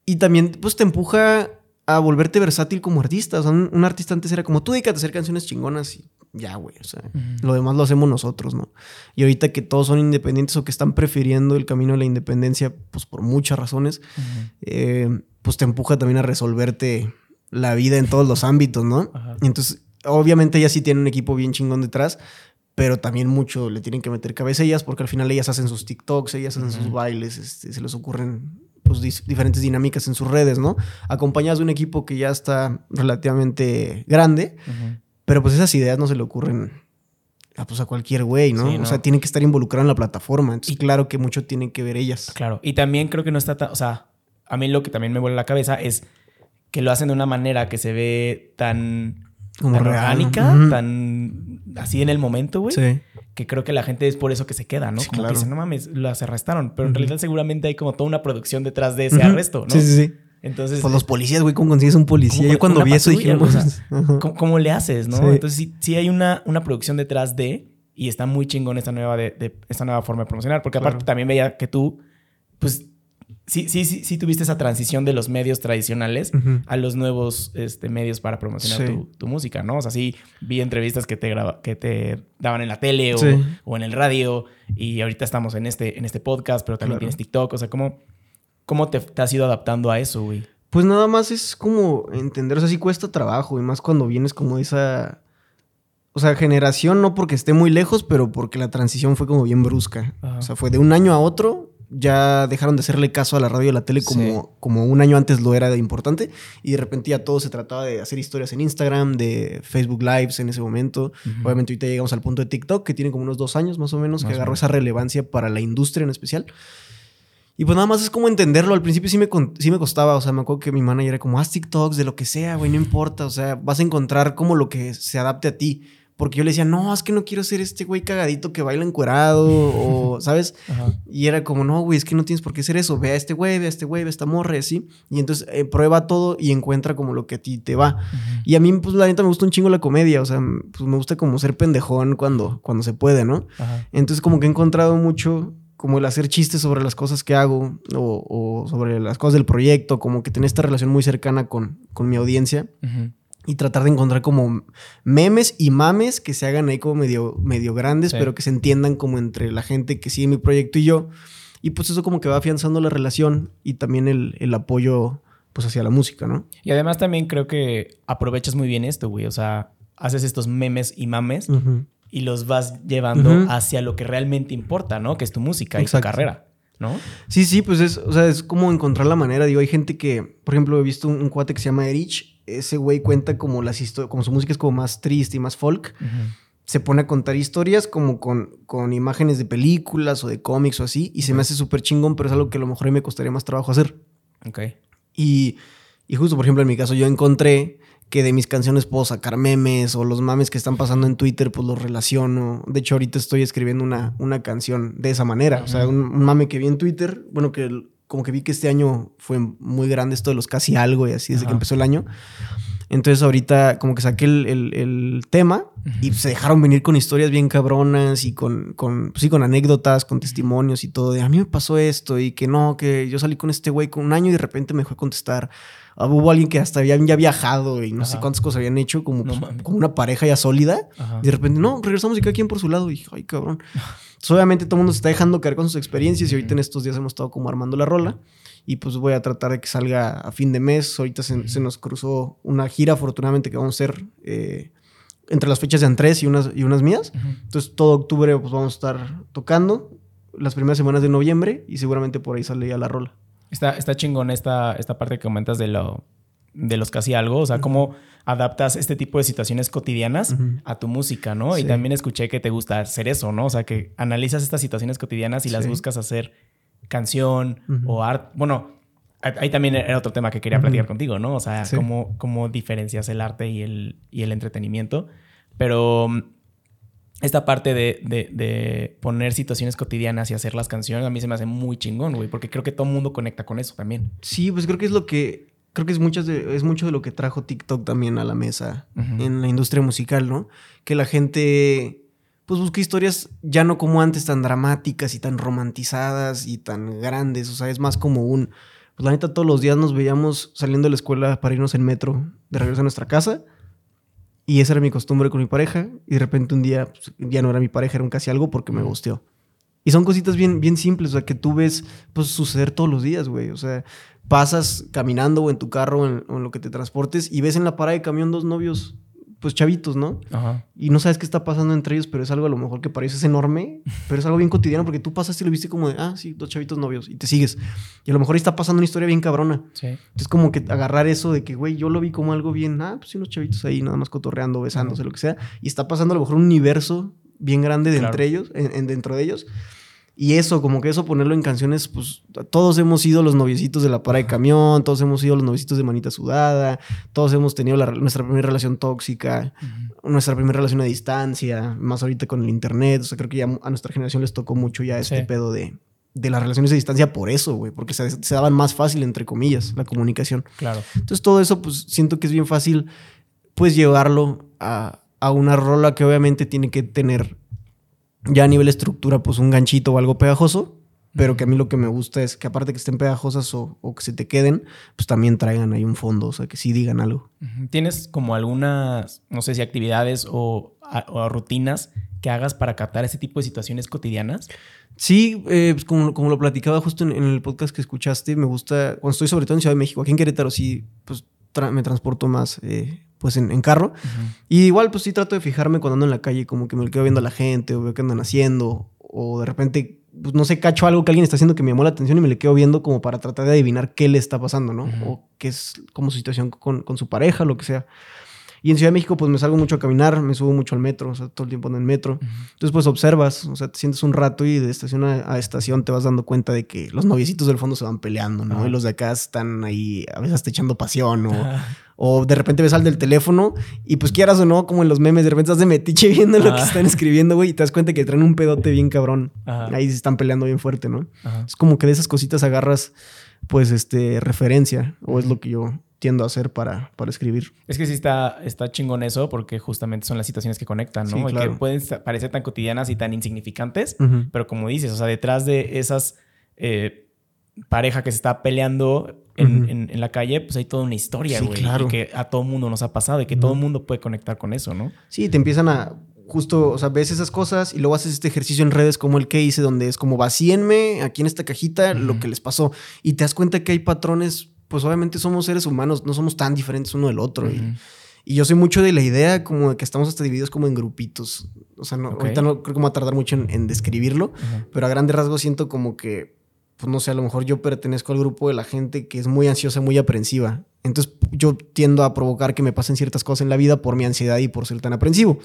Speaker 2: Y también, pues, te empuja a volverte versátil como artista. O sea, un, un artista antes era como, tú dedícate a hacer canciones chingonas y ya, güey. O sea, lo demás lo hacemos nosotros, ¿no? Y ahorita que todos son independientes o que están prefiriendo el camino de la independencia, pues, por muchas razones, eh, pues te empuja también a resolverte la vida en todos los ámbitos, ¿no?
Speaker 1: Ajá.
Speaker 2: Y entonces, obviamente ellas sí tienen un equipo bien chingón detrás, pero también mucho le tienen que meter cabeza ellas porque al final ellas hacen sus TikToks, ellas hacen sus bailes, este, se les ocurren pues, diferentes dinámicas en sus redes, ¿no? Acompañadas de un equipo que ya está relativamente grande, pero pues esas ideas no se le ocurren a, pues, a cualquier güey, ¿no?
Speaker 1: Sí,
Speaker 2: O sea, tienen que estar involucrados en la plataforma. Entonces, claro que mucho tienen que ver ellas.
Speaker 1: Claro. Y también creo que no está tan. O sea, a mí lo que también me vuela la cabeza es que lo hacen de una manera que se ve tan.
Speaker 2: Como
Speaker 1: tan
Speaker 2: real,
Speaker 1: orgánica, tan así en el momento, güey.
Speaker 2: Sí.
Speaker 1: Que creo que la gente es por eso que se queda, ¿no?
Speaker 2: Sí,
Speaker 1: como
Speaker 2: claro.
Speaker 1: que dicen, no mames, las arrestaron. Pero en realidad seguramente hay como toda una producción detrás de ese arresto, ¿no?
Speaker 2: Sí, sí, sí.
Speaker 1: Entonces,
Speaker 2: Pues los policías, güey, ¿cómo consigues un policía?
Speaker 1: ¿Cómo
Speaker 2: Yo cuando vi eso dije,
Speaker 1: o sea,
Speaker 2: Ajá.
Speaker 1: ¿cómo, cómo le haces, no?
Speaker 2: Sí.
Speaker 1: Entonces sí, sí hay una, una producción detrás de y está muy chingón esta nueva, de, de- esta nueva forma de promocionar. Porque aparte también veía que tú, pues, sí, sí, sí, sí tuviste esa transición de los medios tradicionales a los nuevos este, medios para promocionar
Speaker 2: Sí.
Speaker 1: tu, tu música, ¿no? O sea, sí vi entrevistas que te, graba- que te daban en la tele o,
Speaker 2: Sí.
Speaker 1: o en el radio y ahorita estamos en este, en este podcast, pero también
Speaker 2: Claro.
Speaker 1: tienes TikTok. O sea, ¿cómo, cómo te, te has ido adaptando a eso, güey?
Speaker 2: Pues nada más es como entender, o sea, sí cuesta trabajo, y más cuando vienes como de esa, o sea, generación, no porque esté muy lejos, pero porque la transición fue como bien brusca.
Speaker 1: Ajá.
Speaker 2: O sea, fue de un año a otro, ya dejaron de hacerle caso a la radio y a la tele como, como un año antes lo era de importante, y de repente ya todo se trataba de hacer historias en Instagram, de Facebook Lives en ese momento.
Speaker 1: Ujú.
Speaker 2: Obviamente ahorita llegamos al punto de TikTok, que tiene como unos dos años más o menos,
Speaker 1: Más
Speaker 2: que agarró
Speaker 1: menos.
Speaker 2: esa relevancia para la industria en especial. Y pues nada más es como entenderlo. Al principio sí me, sí me costaba. O sea, me acuerdo que mi manager era como, haz TikToks de lo que sea, güey, no importa. O sea, vas a encontrar como lo que se adapte a ti. Porque yo le decía, no, es que no quiero ser este güey cagadito que baila encuerado o, ¿sabes?
Speaker 1: Ajá.
Speaker 2: Y era como, no, güey, es que no tienes por qué hacer eso. Ve a este güey, ve a este güey, ve a esta morra, y así. Y entonces eh, prueba todo y encuentra como lo que a ti te va. Y a mí, pues, la neta me gusta un chingo la comedia. O sea, pues me gusta como ser pendejón cuando, cuando se puede, ¿no?
Speaker 1: Ajá.
Speaker 2: Entonces como que he encontrado mucho como el hacer chistes sobre las cosas que hago o, o sobre las cosas del proyecto, como que tener esta relación muy cercana con, con mi audiencia
Speaker 1: Ujú.
Speaker 2: Y tratar de encontrar como memes y mames que se hagan ahí como medio, medio grandes,
Speaker 1: Sí.
Speaker 2: pero que se entiendan como entre la gente que sigue mi proyecto y yo. Y pues eso como que va afianzando la relación y también el, el apoyo pues hacia la música, ¿no?
Speaker 1: Y además también creo que aprovechas muy bien esto, güey. O sea, haces estos memes y mames
Speaker 2: Ujú.
Speaker 1: y los vas llevando hacia lo que realmente importa, ¿no? Que es tu música y tu carrera, ¿no?
Speaker 2: Sí, sí, pues es, o sea, es como encontrar la manera. Digo, hay gente que, por ejemplo, he visto un, un cuate que se llama Erich. Ese güey cuenta como las historias, como su música es como más triste y más folk. Se pone a contar historias como con, con imágenes de películas o de cómics o así. Y se me hace súper chingón, pero es algo que a lo mejor a mí me costaría más trabajo hacer.
Speaker 1: Ok.
Speaker 2: Y, y justo, por ejemplo, en mi caso, yo encontré que de mis canciones puedo sacar memes o los mames que están pasando en Twitter, pues los relaciono. De hecho, ahorita estoy escribiendo una, una canción de esa manera. O sea, un, un mame que vi en Twitter, bueno, que como que vi que este año fue muy grande esto de los casi algo y así desde que empezó el año. Entonces ahorita como que saqué el, el- el tema y se dejaron venir con historias bien cabronas y con, con, pues sí, con anécdotas, con testimonios y todo de a mí me pasó esto y que no, que yo salí con este güey con un año y de repente me dejó a contestar. Ah, hubo alguien que hasta había ya viajado y no sé cuántas cosas habían hecho, como, pues, como una pareja ya sólida. Y de repente, no, regresamos y cada quien por su lado. Y ay, cabrón. Entonces, obviamente todo el mundo se está dejando caer con sus experiencias y ahorita en estos días hemos estado como armando la rola y pues voy a tratar de que salga a fin de mes. Ahorita se, nos cruzó una gira, afortunadamente, que vamos a hacer eh, entre las fechas de Andrés y unas, y unas mías. Entonces, todo octubre pues vamos a estar tocando las primeras semanas de noviembre y seguramente por ahí sale ya la rola.
Speaker 1: Está, está chingón esta, esta parte que comentas de lo de los casi algo, o sea, cómo adaptas este tipo de situaciones cotidianas a tu música, ¿no? Y también escuché que te gusta hacer eso, ¿no? O sea, que analizas estas situaciones cotidianas y las buscas hacer canción o arte. Bueno, ahí también era otro tema que quería platicar contigo, ¿no? O sea, cómo, cómo diferencias el arte y el, y el entretenimiento. Pero esta parte de, de, poner situaciones cotidianas y hacer las canciones a mí se me hace muy chingón, güey, porque creo que todo el mundo conecta con eso también.
Speaker 2: Sí, pues creo que es lo que. Creo que es, muchas de, es mucho de lo que trajo TikTok también a la mesa en la industria musical, ¿no? Que la gente pues busqué historias ya no como antes tan dramáticas y tan romantizadas y tan grandes, o sea, es más como un, pues la neta todos los días nos veíamos saliendo de la escuela para irnos en metro de regreso a nuestra casa y esa era mi costumbre con mi pareja. Y de repente un día pues, ya no era mi pareja, era un casi algo porque me gusteó. Y son cositas bien, bien simples, o sea, que tú ves pues suceder todos los días, güey, o sea, pasas caminando o en tu carro o en, lo que te transportes y ves en la parada de camión dos novios pues chavitos, ¿no? Ajá. Y no sabes qué está pasando entre ellos, pero es algo a lo mejor que parece enorme, pero es algo bien cotidiano porque tú pasaste y lo viste como de, ah, sí, dos chavitos novios y te sigues. Y a lo mejor ahí está pasando una historia bien cabrona. Sí. Es como que agarrar eso de que, güey, yo lo vi como algo bien, ah, pues sí, unos chavitos ahí nada más cotorreando, besándose, lo que sea. Y está pasando a lo mejor un universo bien grande de entre ellos, en, dentro de ellos. Y eso, como que eso ponerlo en canciones, pues todos hemos sido los noviecitos de la para de camión, todos hemos sido los noviecitos de manita sudada, todos hemos tenido nuestra primera relación tóxica, nuestra primera relación a distancia, más ahorita con el internet. O sea, creo que ya a nuestra generación les tocó mucho ya este pedo de, de las relaciones a distancia por eso, güey, porque se, se, daban más fácil, entre comillas, la comunicación.
Speaker 1: Claro.
Speaker 2: Entonces todo eso, pues siento que es bien fácil, pues llevarlo a, a una rola que obviamente tiene que tener ya a nivel estructura, pues un ganchito o algo pegajoso, pero que a mí lo que me gusta es que aparte que estén pegajosas o, que se te queden, pues también traigan ahí un fondo, o sea, que sí digan algo.
Speaker 1: ¿Tienes como algunas, no sé si actividades o, rutinas que hagas para captar ese tipo de situaciones cotidianas?
Speaker 2: Sí, eh, pues como, lo platicaba justo en, el podcast que escuchaste, me gusta, cuando estoy sobre todo en Ciudad de México, aquí en Querétaro sí, pues me transporto más eh, pues en, carro. Y igual pues sí trato de fijarme cuando ando en la calle, como que me quedo viendo a la gente o veo qué andan haciendo o de repente, pues no sé, cacho algo que alguien está haciendo que me llamó la atención y me le quedo viendo como para tratar de adivinar qué le está pasando, ¿no? O qué es como su situación con, con su pareja, lo que sea. Y en Ciudad de México, pues me salgo mucho a caminar, me subo mucho al metro, o sea, todo el tiempo en el metro. Entonces, pues observas, o sea, te sientes un rato y de estación a, estación te vas dando cuenta de que los noviecitos del fondo se van peleando, ¿no? Y los de acá están ahí a veces hasta echando pasión o, o de repente ves al del teléfono y pues quieras o no, como en los memes, de repente estás de metiche viendo lo que están escribiendo, güey, y te das cuenta que traen un pedote bien cabrón. Ahí se están peleando bien fuerte, ¿no? Es como que de esas cositas agarras, pues, este, referencia, o es lo que yo tiendo a hacer para, para escribir.
Speaker 1: Es que sí está, está chingón eso porque justamente son las situaciones que conectan, ¿no? Y que pueden parecer tan cotidianas y tan insignificantes, pero como dices, o sea, detrás de esas eh, pareja que se está peleando en, en, la calle, pues hay toda una historia, güey. Claro. Y que a todo mundo nos ha pasado y que todo mundo puede conectar con eso, ¿no?
Speaker 2: Sí, te empiezan a justo, o sea, ves esas cosas y luego haces este ejercicio en redes como el que hice, donde es como vacíenme aquí en esta cajita lo que les pasó y te das cuenta que hay patrones pues obviamente somos seres humanos, no somos tan diferentes uno del otro. y, yo soy mucho de la idea como de que estamos hasta divididos como en grupitos. O sea, no, ahorita no creo que me va a tardar mucho en, describirlo, pero a grandes rasgos siento como que pues no sé, a lo mejor yo pertenezco al grupo de la gente que es muy ansiosa, muy aprensiva. Entonces yo tiendo a provocar que me pasen ciertas cosas en la vida por mi ansiedad y por ser tan aprensivo.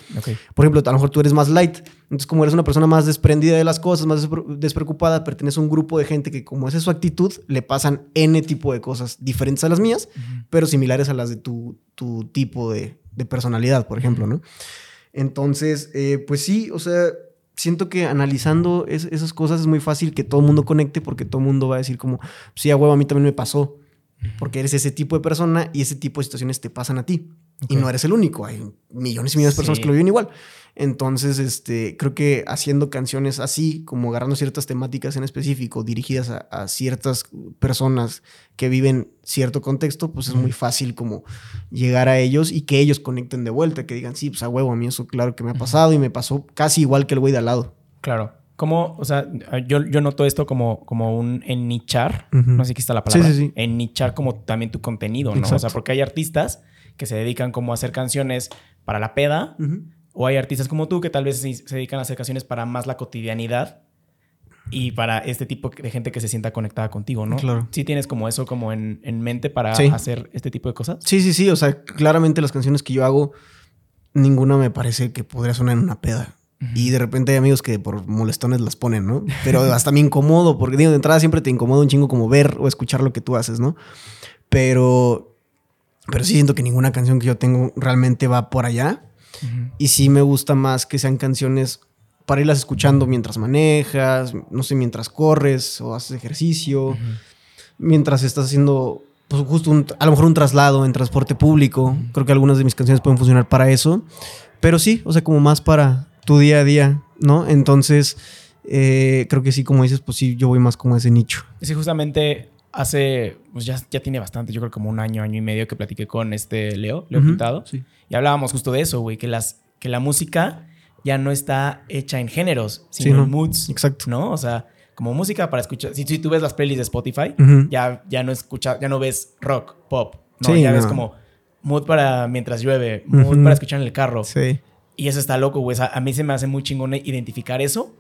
Speaker 2: Por ejemplo, a lo mejor tú eres más light. Entonces como eres una persona más desprendida de las cosas, más despreocupada, pertenece a un grupo de gente que como esa es su actitud, le pasan N tipo de cosas diferentes a las mías, pero similares a las de tu, tu tipo de, de personalidad, por ejemplo, ¿no? Entonces, eh, pues sí, o sea siento que analizando esas cosas es muy fácil que todo el mundo conecte porque todo el mundo va a decir como, sí, a huevo, a mí también me pasó. Porque eres ese tipo de persona y ese tipo de situaciones te pasan a ti. Y no eres el único, hay millones y millones de personas que lo viven igual. Entonces, este, creo que haciendo canciones así, como agarrando ciertas temáticas en específico, dirigidas a, ciertas personas que viven cierto contexto, pues es muy fácil como llegar a ellos y que ellos conecten de vuelta, que digan, sí, pues a huevo, a mí eso claro que me ha pasado y me pasó casi igual que el güey de al lado.
Speaker 1: Claro. Como, o sea, yo, yo noto esto como, como un ennichar, no sé qué está la palabra, sí, ennichar como también tu contenido, ¿no? O sea, porque hay artistas que se dedican como a hacer canciones para la peda, o hay artistas como tú que tal vez se dedican a hacer canciones para más la cotidianidad y para este tipo de gente que se sienta conectada contigo, ¿no? Claro. ¿Sí tienes como eso como en, mente para hacer este tipo de cosas?
Speaker 2: Sí, sí, sí. O sea, claramente las canciones que yo hago, ninguna me parece que podría sonar en una peda. Y de repente hay amigos que por molestones las ponen, ¿no? Pero hasta me incomodo, porque digo, de entrada siempre te incomoda un chingo como ver o escuchar lo que tú haces, ¿no? Pero, pero sí siento que ninguna canción que yo tengo realmente va por allá. Y sí me gusta más que sean canciones para irlas escuchando mientras manejas, no sé, mientras corres o haces ejercicio, mientras estás haciendo, pues justo a lo mejor un traslado en transporte público. Creo que algunas de mis canciones pueden funcionar para eso. Pero sí, o sea, como más para tu día a día, ¿no? Entonces, eh, creo que sí, como dices, pues sí, yo voy más como ese nicho.
Speaker 1: Sí, justamente hace, pues ya, ya tiene bastante, yo creo como un año, año y medio que platiqué con este Leo, Leo Pintado. Y hablábamos justo de eso, güey, que, las, que la música ya no está hecha en géneros, sino en moods. Exacto. ¿No? O sea, como música para escuchar. Si, tú ves las playlists de Spotify, ya, ya no escucha, ya no ves rock, pop. ¿no? ya ves como mood para mientras llueve, mood para escuchar en el carro. Sí. Y eso está loco, güey. a mí se me hace muy chingón identificar eso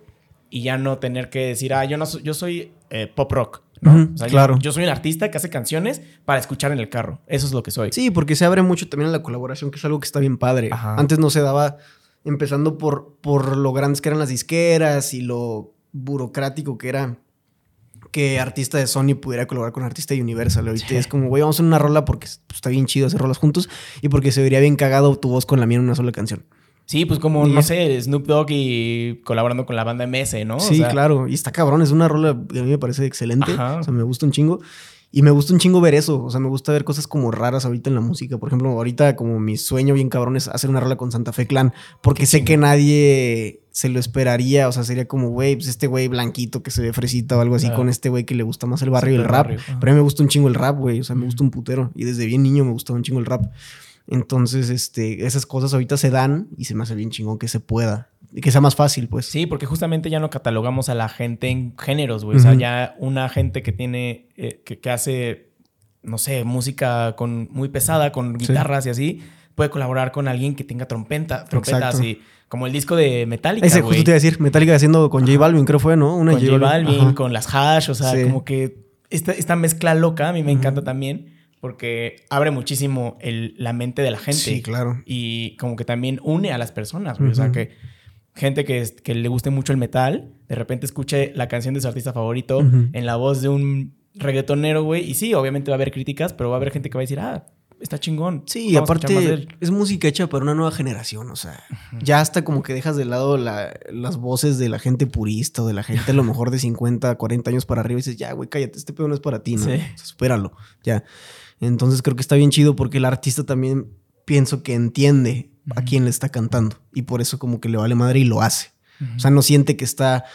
Speaker 1: y ya no tener que decir, ah, yo no yo soy eh, pop rock. ¿no? o sea, claro. Yo, soy un artista que hace canciones para escuchar en el carro. Eso es lo que soy.
Speaker 2: Sí, porque se abre mucho también a la colaboración, que es algo que está bien padre. Antes no se daba, empezando por, por lo grandes que eran las disqueras y lo burocrático que era que artista de Sony pudiera colaborar con artista de Universal. Ahorita es como, güey, vamos a hacer una rola porque pues, está bien chido hacer rolas juntos y porque se vería bien cagado tu voz con la mía en una sola canción.
Speaker 1: Sí, pues como, no sé, Snoop Dogg y colaborando con la banda MS, ¿no?
Speaker 2: Sí, claro. Y está cabrón, es una rola que a mí me parece excelente. O sea, me gusta un chingo. Y me gusta un chingo ver eso. O sea, me gusta ver cosas como raras ahorita en la música. Por ejemplo, ahorita como mi sueño bien cabrón es hacer una rola con Santa Fe Clan. Porque sé que nadie se lo esperaría. O sea, sería como, güey, pues este güey blanquito que se ve fresita o algo así con este güey que le gusta más el barrio y el rap. Pero a mí me gusta un chingo el rap, güey. O sea, me gusta un putero. Y desde bien niño me gustaba un chingo el rap. Entonces, este, esas cosas ahorita se dan y se me hace bien chingón que se pueda. Y que sea más fácil, pues.
Speaker 1: Sí, porque justamente ya no catalogamos a la gente en géneros, güey. O sea, ya una gente que tiene, eh, que, hace, no sé, música con, muy pesada, con guitarras y así, puede colaborar con alguien que tenga trompeta, trompetas y como el disco de Metallica.
Speaker 2: Ese justo te iba a decir, Metallica haciendo con J Balvin, creo fue, ¿no?
Speaker 1: Una con J Balvin, con las hash, o sea, como que esta, esta mezcla loca a mí me encanta también porque abre muchísimo el, la mente de la gente.
Speaker 2: Sí, claro.
Speaker 1: Y como que también une a las personas, O sea, que gente que, que, le guste mucho el metal, de repente escuche la canción de su artista favorito en la voz de un reggaetonero, güey. Y sí, obviamente va a haber críticas, pero va a haber gente que va a decir, ah, está chingón.
Speaker 2: Sí, aparte es música hecha para una nueva generación, o sea, ya hasta como que dejas de lado las voces de la gente purista o de la gente a lo mejor de 50, 40 años para arriba y dices, ya, güey, cállate, este pedo no es para ti, ¿no? Sí. espéralo, ya. Entonces creo que está bien chido porque el artista también pienso que entiende a quién le está cantando y por eso como que le vale madre y lo hace. O sea, no siente que está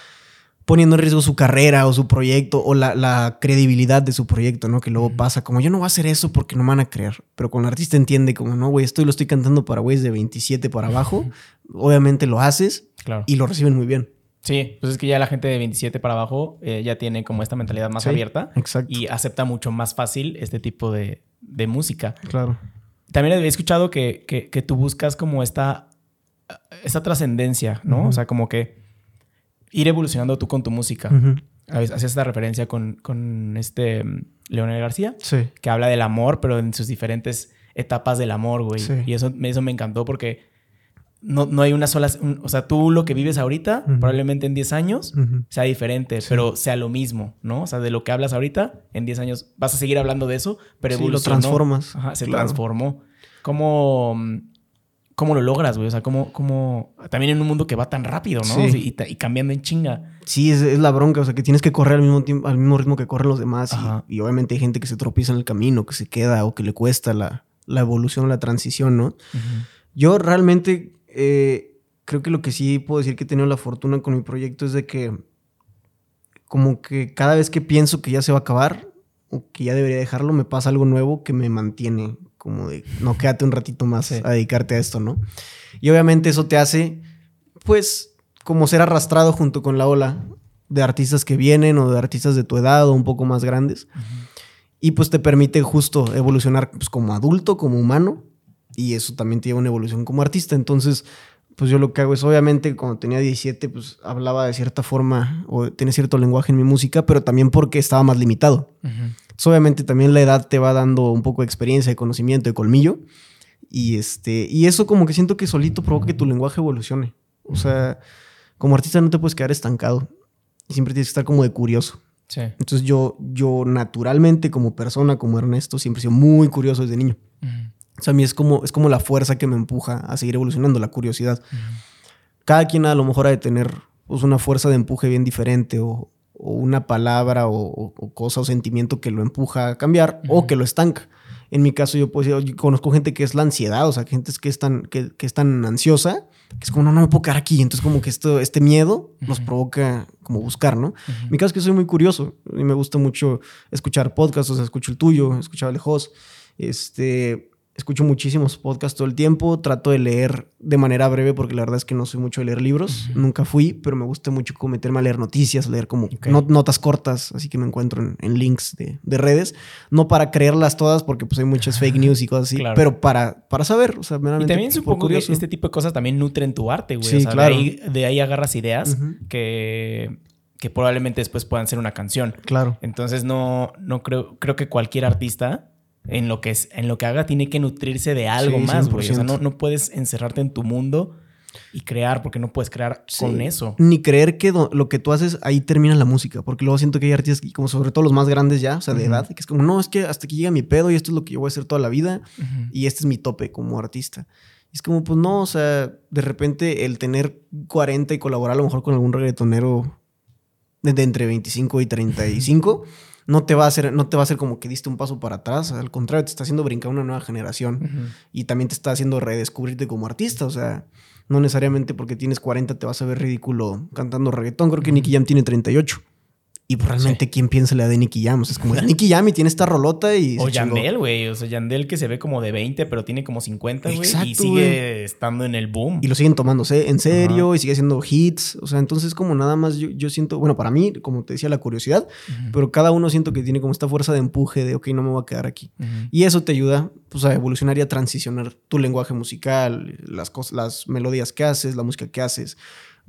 Speaker 2: poniendo en riesgo su carrera o su proyecto o la, credibilidad de su proyecto, ¿no? Que luego pasa como yo no voy a hacer eso porque no me van a creer. Pero cuando el artista entiende como, no, güey, esto lo estoy cantando para güeyes de 27 para abajo, obviamente lo haces y lo reciben muy bien.
Speaker 1: Sí, pues es que ya la gente de 27 para abajo eh, ya tiene como esta mentalidad más abierta y acepta mucho más fácil este tipo de, música.
Speaker 2: Claro.
Speaker 1: También he escuchado que, que, tú buscas como esta, esta trascendencia, ¿no? O sea, como que ir evolucionando tú con tu música. Hacías esta referencia con, con este mm, Leonel García, sí. que habla del amor, pero en sus diferentes etapas del amor, güey. Y eso, eso me encantó porque no, no hay una sola... o sea, tú lo que vives ahorita, probablemente en 10 años, sea diferente, pero sea lo mismo, ¿no? O sea, de lo que hablas ahorita, en 10 años vas a seguir hablando de eso, pero
Speaker 2: sí, lo transformas.
Speaker 1: Ajá, se transformó. ¿Cómo, ¿Cómo lo logras, güey? O sea, ¿cómo, cómo... También en un mundo que va tan rápido, ¿no? Y, cambiando en chinga.
Speaker 2: Sí, es, la bronca. O sea, que tienes que correr al mismo, al mismo ritmo que corren los demás. Y, y, obviamente hay gente que se tropieza en el camino, que se queda o que le cuesta la la evolución, la transición, ¿no? Yo realmente eh, creo que lo que sí puedo decir que he tenido la fortuna con mi proyecto es de que como que cada vez que pienso que ya se va a acabar o que ya debería dejarlo, me pasa algo nuevo que me mantiene como de, no, quédate un ratito más a dedicarte a esto, ¿no? Y obviamente eso te hace, pues, como ser arrastrado junto con la ola de artistas que vienen o de artistas de tu edad o un poco más grandes. Y pues te permite justo evolucionar pues, como adulto, como humano. Y eso también te lleva una evolución como artista. Entonces, pues yo lo que hago es, obviamente, cuando tenía 17, pues hablaba de cierta forma o tenía cierto lenguaje en mi música, pero también porque estaba más limitado. obviamente, también la edad te va dando un poco de experiencia, de conocimiento, de colmillo. Y, este, y eso como que siento que solito provoca que tu lenguaje evolucione. O sea, como artista no te puedes quedar estancado. Y siempre tienes que estar como de curioso. Entonces yo, yo naturalmente como persona, como Ernesto, siempre he sido muy curioso desde niño. O sea, a mí es como, es como la fuerza que me empuja a seguir evolucionando, la curiosidad. Cada quien a lo mejor ha de tener pues, una fuerza de empuje bien diferente o, una palabra o, cosa o sentimiento que lo empuja a cambiar o que lo estanca. En mi caso, yo, decir, yo conozco gente que es la ansiedad, o sea, gente que es tan, que, que es tan ansiosa que es como, no, no me puedo quedar aquí. Entonces, como que esto, este miedo nos provoca como buscar, ¿no? Mi caso es que soy muy curioso y me gusta mucho escuchar podcasts, o sea, escucho el tuyo, escuchaba el host. Este, escucho muchísimos podcasts todo el tiempo, trato de leer de manera breve porque la verdad es que no soy mucho de leer libros, nunca fui, pero me gusta mucho meterme a leer noticias, leer como notas cortas, así que me encuentro en, links de, redes, no para creerlas todas porque pues hay muchas fake news y cosas así, pero para, para saber, o sea,
Speaker 1: Y también supongo que este tipo de cosas también nutren tu arte, güey, o sea, claro. de, ahí, agarras ideas que que probablemente después puedan ser una canción.
Speaker 2: Claro.
Speaker 1: Entonces no, no creo, creo que cualquier artista en lo que, es, en lo que haga tiene que nutrirse de algo más, güey. O sea, no, no, puedes encerrarte en tu mundo y crear, porque no puedes crear con eso.
Speaker 2: Ni creer que lo que tú haces ahí termina la música, porque luego siento que hay artistas, como sobre todo los más grandes ya, o sea, de edad, que es como, no, es que hasta aquí llega mi pedo y esto es lo que yo voy a hacer toda la vida y este es mi tope como artista. Y es como, pues no, o sea, de repente el tener 40 y colaborar a lo mejor con algún reggaetonero de entre 25 y 35 no te va a hacer, no te va a hacer como que diste un paso para atrás. Al contrario, te está haciendo brincar una nueva generación. Y también te está haciendo redescubrirte como artista. O sea, no necesariamente porque tienes 40 te vas a ver ridículo cantando reggaetón. Creo que Nicky Jam tiene 38. Y pues, realmente, ¿quién piensa la de Nicky Jam? O sea, es como Nicky Jam y tiene esta rolota y.
Speaker 1: O Yandel, güey. O sea, Yandel que se ve como de 20, pero tiene como 50, güey. Y sigue estando en el boom.
Speaker 2: Y lo siguen tomándose en serio y sigue haciendo hits. O sea, entonces, como nada más yo, siento, bueno, para mí, como te decía, la curiosidad, pero cada uno siento que tiene como esta fuerza de empuje de, ok, no me voy a quedar aquí. Y eso te ayuda, pues, a evolucionar y a transicionar tu lenguaje musical, las cosas, las melodías que haces, la música que haces.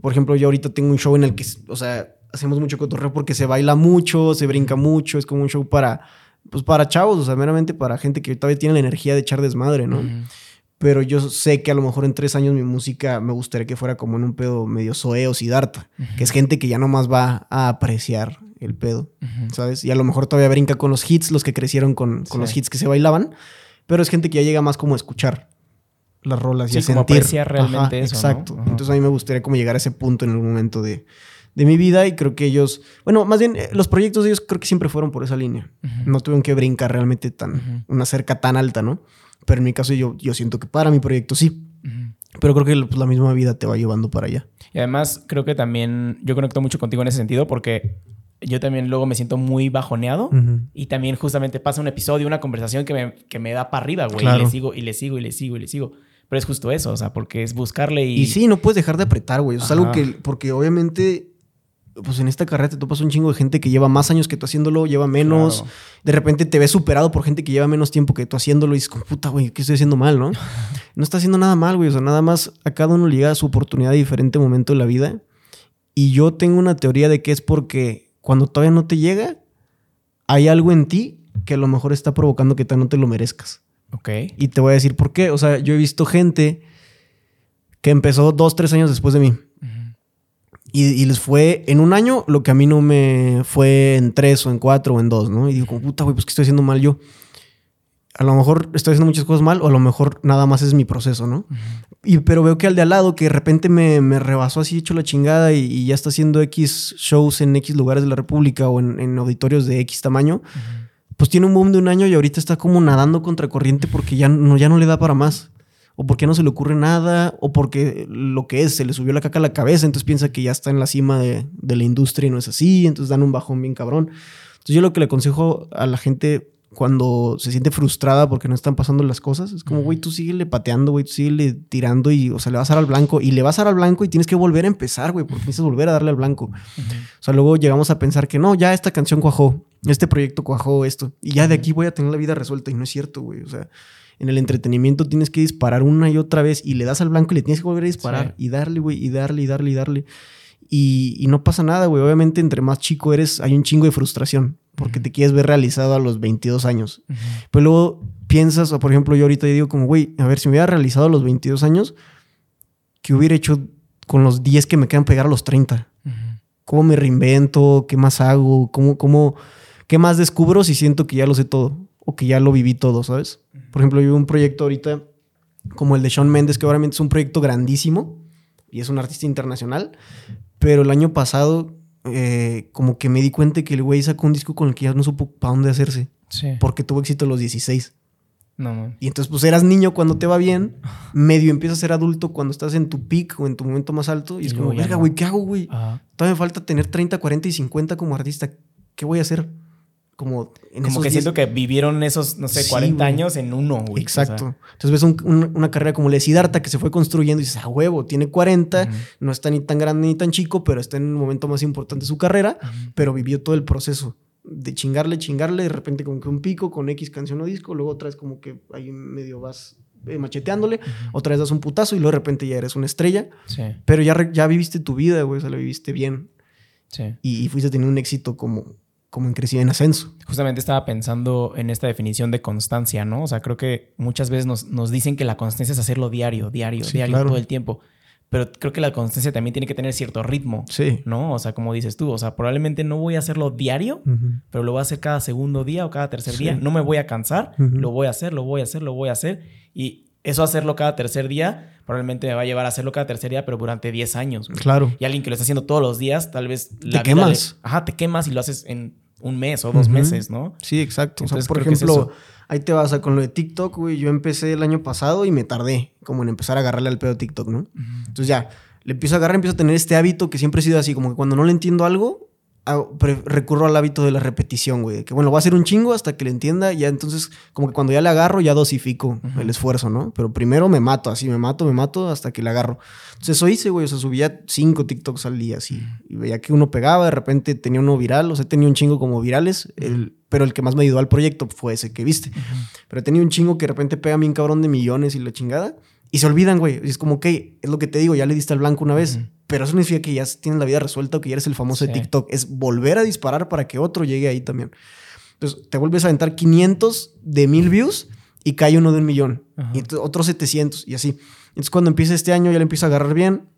Speaker 2: Por ejemplo, yo ahorita tengo un show en el que, o sea, hacemos mucho cotorreo porque se baila mucho, se brinca mucho, es como un show para, pues para chavos, o sea, meramente para gente que todavía tiene la energía de echar desmadre, ¿no? Pero yo sé que a lo mejor en tres años mi música me gustaría que fuera como en un pedo medio soeo, sidarta, que es gente que ya nomás va a apreciar el pedo, ¿sabes? Y a lo mejor todavía brinca con los hits, los que crecieron con, con los hits que se bailaban, pero es gente que ya llega más como a escuchar las rolas y a sentir.
Speaker 1: realmente eso.
Speaker 2: Exacto. Entonces a mí me gustaría como llegar a ese punto en algún momento de de mi vida y creo que ellos, bueno, más bien eh, los proyectos de ellos creo que siempre fueron por esa línea. No tuvieron que brincar realmente tan, una cerca tan alta, ¿no? Pero en mi caso yo, yo siento que para mi proyecto sí. Pero creo que pues, la misma vida te va llevando para allá.
Speaker 1: Y además creo que también yo conecto mucho contigo en ese sentido porque yo también luego me siento muy bajoneado y también justamente pasa un episodio, una conversación que me, que me da para arriba, güey. Y le sigo, y le sigo, y le sigo, y le sigo. Pero es justo eso, o sea, porque es buscarle y...
Speaker 2: Y sí, no puedes dejar de apretar, güey. Es algo que... Porque obviamente pues en esta carrera te topas un chingo de gente que lleva más años que tú haciéndolo, lleva menos. De repente te ves superado por gente que lleva menos tiempo que tú haciéndolo y dices, como puta, güey, ¿qué estoy haciendo mal, no? no está haciendo nada mal, güey. O sea, nada más a cada uno le llega su oportunidad a diferente momento de la vida. Y yo tengo una teoría de que es porque cuando todavía no te llega, hay algo en ti que a lo mejor está provocando que no te lo merezcas.
Speaker 1: Ok.
Speaker 2: Y te voy a decir por qué. O sea, yo he visto gente que empezó dos, tres años después de mí y, les fue en un año lo que a mí no me fue en tres o en cuatro o en dos, ¿no? Y digo, como puta, güey, pues ¿qué estoy haciendo mal yo? A lo mejor estoy haciendo muchas cosas mal o a lo mejor nada más es mi proceso, ¿no? Y, pero veo que al de al lado, que de repente me, me rebasó así, hecho la chingada y, ya está haciendo X shows en X lugares de la República o en, auditorios de X tamaño, pues tiene un boom de un año y ahorita está como nadando contra corriente porque ya no, ya no le da para más. O porque no se le ocurre nada, o porque lo que es, se le subió la caca a la cabeza, entonces piensa que ya está en la cima de, de la industria y no es así, entonces dan un bajón bien cabrón. Entonces yo lo que le aconsejo a la gente cuando se siente frustrada porque no están pasando las cosas. Es como, güey, tú síguele pateando, güey, tú síguele tirando y, o sea, le vas a dar al blanco y le vas a dar al blanco y tienes que volver a empezar, güey, porque necesitas volver a darle al blanco. O sea, luego llegamos a pensar que no, ya esta canción cuajó, este proyecto cuajó esto y ya de aquí voy a tener la vida resuelta y no es cierto, güey. O sea, en el entretenimiento tienes que disparar una y otra vez y le das al blanco y le tienes que volver a disparar y darle, güey, y darle y darle y darle. Y, y no pasa nada, güey. Obviamente, entre más chico eres, hay un chingo de frustración porque te quieres ver realizado a los 22 años. Pero luego piensas, o por ejemplo, yo ahorita digo como, güey, a ver, si me hubiera realizado a los 22 años, ¿qué hubiera hecho con los 10 que me quedan pegar a los 30? ¿Cómo me reinvento? ¿Qué más hago? ¿Cómo, cómo, ¿Qué más descubro si siento que ya lo sé todo? O que ya lo viví todo, ¿sabes? Por ejemplo, yo un proyecto ahorita como el de Sean Mendes, que obviamente es un proyecto grandísimo y es un artista internacional, pero el año pasado eh, como que me di cuenta que el güey sacó un disco con el que ya no supo para dónde hacerse. Sí. Porque tuvo éxito a los 16. No, no. Y entonces, pues eras niño cuando te va bien, medio empiezas a ser adulto cuando estás en tu peak o en tu momento más alto. Y, es como, verga, güey, ¿qué hago, güey? Todavía me falta tener 30, 40 y 50 como artista. ¿Qué voy a hacer?
Speaker 1: Como en Como que siento que vivieron esos, no sé, 40 años en uno, güey.
Speaker 2: Exacto. Entonces ves una carrera como la de Siddhartha que se fue construyendo y dices, a huevo, tiene 40, no está ni tan grande ni tan chico, pero está en el momento más importante de su carrera, pero vivió todo el proceso de chingarle, chingarle, de repente como que un pico con X canción o disco, luego otra vez como que ahí medio vas eh, macheteándole, otra vez das un putazo y luego de repente ya eres una estrella, sí. pero ya, ya viviste tu vida, güey, o sea, la viviste bien. Sí. Y, y fuiste teniendo un éxito como como en crecida en ascenso.
Speaker 1: Justamente estaba pensando en esta definición de constancia, ¿no? O sea, creo que muchas veces nos, dicen que la constancia es hacerlo diario, diario, diario, todo el tiempo. Pero creo que la constancia también tiene que tener cierto ritmo. Sí. ¿No? O sea, como dices tú, o sea, probablemente no voy a hacerlo diario, pero lo voy a hacer cada segundo día o cada tercer día. No me voy a cansar, lo voy a hacer, lo voy a hacer, lo voy a hacer. Y eso hacerlo cada tercer día, probablemente me va a llevar a hacerlo cada tercer día, pero durante 10 años. Claro. Y alguien que lo está haciendo todos los días, tal vez...
Speaker 2: Te quemas.
Speaker 1: ajá, te quemas y lo haces en un mes o dos meses, ¿no?
Speaker 2: Sí, exacto. o sea, por ejemplo, ahí te vas a con lo de TikTok, güey. Yo empecé el año pasado y me tardé como en empezar a agarrarle al pedo TikTok, ¿no? Entonces ya, le empiezo a agarrar, empiezo a tener este hábito que siempre he sido así, como que cuando no le entiendo algo, recurro al hábito de la repetición, güey. Que bueno, voy a hacer un chingo hasta que le entienda. Ya entonces, como que cuando ya le agarro, ya dosifico el esfuerzo, ¿no? Pero primero me mato, así me mato, me mato hasta que le agarro. Entonces eso hice, güey. O sea, subía cinco TikToks al día, así. Y veía que uno pegaba, de repente tenía uno viral. O sea, tenía un chingo como virales. pero el que más me ayudó al proyecto fue ese que viste. Pero tenía un chingo que de repente pega bien cabrón de millones y la chingada. Y se olvidan, güey. Y es como, que es lo que te digo, ya le diste al blanco una vez. Pero eso no significa que ya tienes la vida resuelta o que ya eres el famoso de TikTok. Es volver a disparar para que otro llegue ahí también. Entonces, te vuelves a aventar 500 de mil views y cae uno de un millón. Y otros 700 y así. Entonces, cuando empieza este año, ya le empiezo a agarrar bien.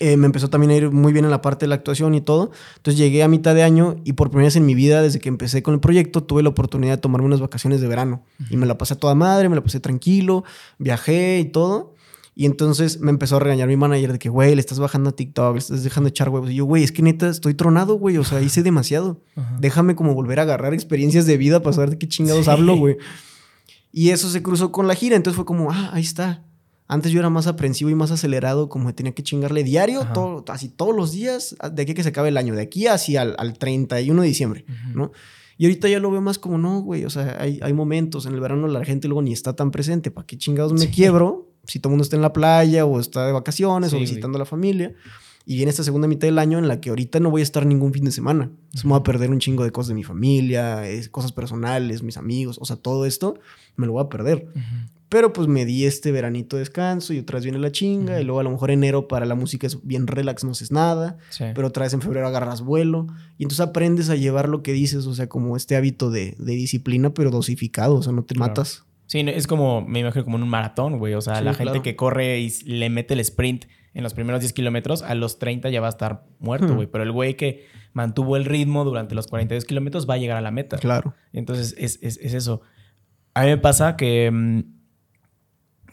Speaker 2: Eh, me empezó también a ir muy bien en la parte de la actuación y todo. Entonces llegué a mitad de año y por primera vez en mi vida, desde que empecé con el proyecto, tuve la oportunidad de tomarme unas vacaciones de verano. Y me la pasé a toda madre, me la pasé tranquilo, viajé y todo. Y entonces me empezó a regañar mi manager de que, güey, le estás bajando a TikTok, le estás dejando echar huevos. Y yo, güey, es que neta, estoy tronado, güey. O sea, hice demasiado. Déjame como volver a agarrar experiencias de vida para saber de qué chingados hablo, güey. Y eso se cruzó con la gira. Entonces fue como, ah, ahí está. Antes yo era más aprensivo y más acelerado, como tenía que chingarle diario, todo, así todos los días, de aquí a que se acabe el año, de aquí hacia al, al 31 de diciembre, ¿no? Y ahorita ya lo veo más como, no, güey, o sea, hay, hay momentos, en el verano la gente luego ni está tan presente, ¿para qué chingados me quiebro? si todo el mundo está en la playa o está de vacaciones o visitando a la familia. Y viene esta segunda mitad del año en la que ahorita no voy a estar ningún fin de semana. me voy a perder un chingo de cosas de mi familia, cosas personales, mis amigos, o sea, todo esto me lo voy a perder. Pero pues me di este veranito de descanso y otra vez viene la chinga. Y luego a lo mejor enero para la música es bien relax, no haces nada. Pero otra vez en febrero agarras vuelo. Y entonces aprendes a llevar lo que dices, o sea, como este hábito de, disciplina, pero dosificado, o sea, no te matas.
Speaker 1: Sí, es como, me imagino como en un maratón, güey. O sea, la gente que corre y le mete el sprint en los primeros 10 kilómetros, a los 30 ya va a estar muerto, güey. Pero el güey que mantuvo el ritmo durante los 42 kilómetros va a llegar a la meta. Claro. Entonces, es, eso. A mí me pasa que,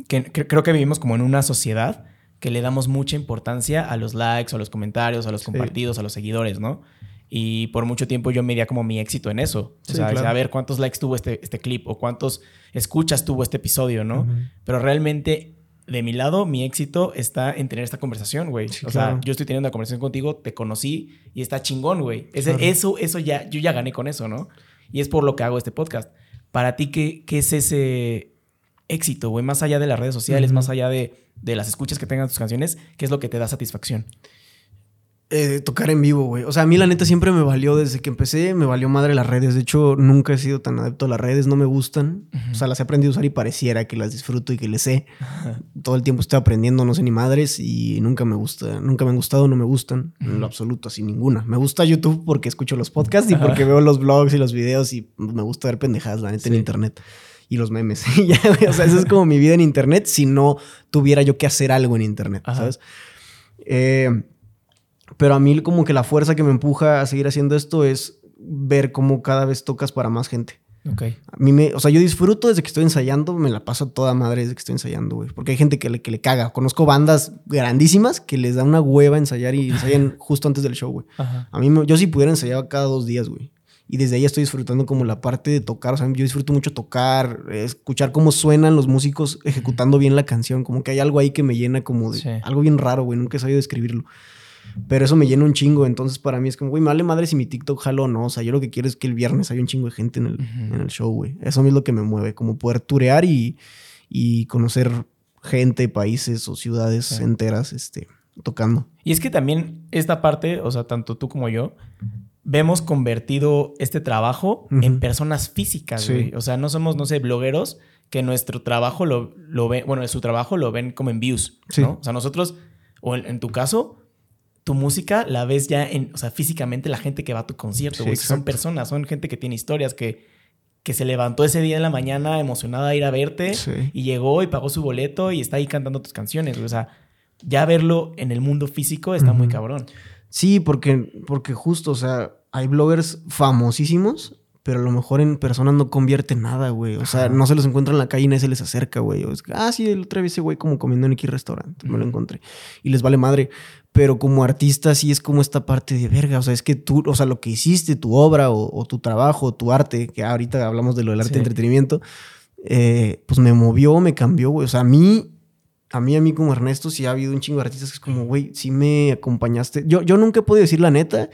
Speaker 1: que, creo que vivimos como en una sociedad que le damos mucha importancia a los likes, a los comentarios, a los compartidos, a los seguidores, ¿no? Y por mucho tiempo yo medía como mi éxito en eso. O sea, a ver cuántos likes tuvo este, este clip o cuántos escuchas tuvo este episodio, ¿no? Pero realmente, de mi lado, mi éxito está en tener esta conversación, güey. o sea, yo estoy teniendo una conversación contigo, te conocí y está chingón, güey. Eso, eso ya, yo ya gané con eso, ¿no? Y es por lo que hago este podcast. Para ti, ¿qué, qué es ese éxito, güey? Más allá de las redes sociales, más allá de, de las escuchas que tengan tus canciones, ¿qué es lo que te da satisfacción?
Speaker 2: Eh, tocar en vivo, güey. O sea, a mí la neta siempre me valió, desde que empecé, me valió madre las redes. De hecho, nunca he sido tan adepto a las redes, no me gustan. O sea, las he aprendido a usar y pareciera que las disfruto y que les sé. Todo el tiempo estoy aprendiendo, no sé ni madres y nunca me gusta, nunca me han gustado, no me gustan, en lo absoluto, así ninguna. Me gusta YouTube porque escucho los podcasts y porque veo los blogs y los videos y me gusta ver pendejadas, la neta, en internet y los memes. o sea, eso es como mi vida en internet si no tuviera yo que hacer algo en internet, ¿sabes? Eh, pero a mí como que la fuerza que me empuja a seguir haciendo esto es ver cómo cada vez tocas para más gente.
Speaker 1: Ok.
Speaker 2: A mí me, o sea, yo disfruto desde que estoy ensayando, me la paso toda madre desde que estoy ensayando, güey. Porque hay gente que le, que le caga. Conozco bandas grandísimas que les da una hueva ensayar y ensayan justo antes del show, güey. A mí, yo sí pudiera ensayar cada dos días, güey. Y desde ahí estoy disfrutando como la parte de tocar. O sea, yo disfruto mucho tocar, escuchar cómo suenan los músicos ejecutando bien la canción. Como que hay algo ahí que me llena como de algo bien raro, güey. Nunca he sabido describirlo. Pero eso me llena un chingo. Entonces, para mí es como, güey, me vale madre si mi TikTok jalo o no. O sea, yo lo que quiero es que el viernes haya un chingo de gente en el, en el show, güey. Eso es lo que me mueve. Como poder turear y, y conocer gente, países o ciudades enteras este, tocando.
Speaker 1: Y es que también esta parte, o sea, tanto tú como yo, vemos convertido este trabajo en personas físicas, güey. O sea, no somos, no sé, blogueros que nuestro trabajo lo, lo ven, bueno, su trabajo lo ven como en views, ¿no? O sea, nosotros, o en tu caso, tu música la ves ya en, o sea, físicamente la gente que va a tu concierto, güey. son personas, son gente que tiene historias, que, que se levantó ese día en la mañana emocionada a ir a verte y llegó y pagó su boleto y está ahí cantando tus canciones, O sea, ya verlo en el mundo físico está muy cabrón.
Speaker 2: Sí, porque, porque justo, o sea, hay bloggers famosísimos pero a lo mejor en personas no convierte nada, güey. O sea, no se los encuentra en la calle y nadie se les acerca, güey. es ah, sí, el otra vez ese güey como comiendo en X restaurante, me lo encontré. Y les vale madre. Pero como artista sí es como esta parte de verga. O sea, es que tú, o sea, lo que hiciste, tu obra o, tu trabajo, tu arte, que ahorita hablamos de lo del arte de entretenimiento, eh, pues me movió, me cambió, güey. O sea, a mí a mí, a mí como Ernesto, sí ha habido un chingo de artistas que es como, güey, sí me acompañaste. Yo, yo nunca he podido decir la neta,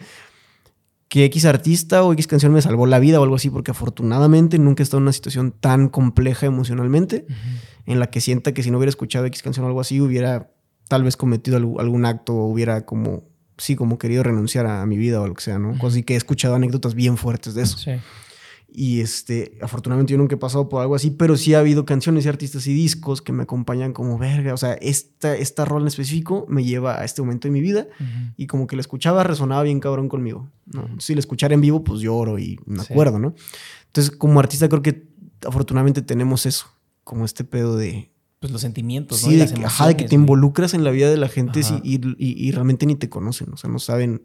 Speaker 2: que X artista o X canción me salvó la vida o algo así, porque afortunadamente nunca he estado en una situación tan compleja emocionalmente en la que sienta que si no hubiera escuchado X canción o algo así, hubiera tal vez cometido algún acto o hubiera como, sí, como querido renunciar a, mi vida o lo que sea, ¿no? Así que he escuchado anécdotas bien fuertes de eso. Sí. Y este, afortunadamente yo nunca he pasado por algo así, pero sí ha habido canciones y artistas y discos que me acompañan como verga. O sea, esta, esta rol en específico me lleva a este momento de mi vida y como que la escuchaba resonaba bien cabrón conmigo. ¿no? Si la escuchara en vivo, pues lloro y me acuerdo, ¿no? Entonces, como artista, creo que afortunadamente tenemos eso, como este pedo de,
Speaker 1: pues los sentimientos,
Speaker 2: sí, de, que, ajá, de que te involucras en la vida de la gente y, realmente ni te conocen, o sea, no saben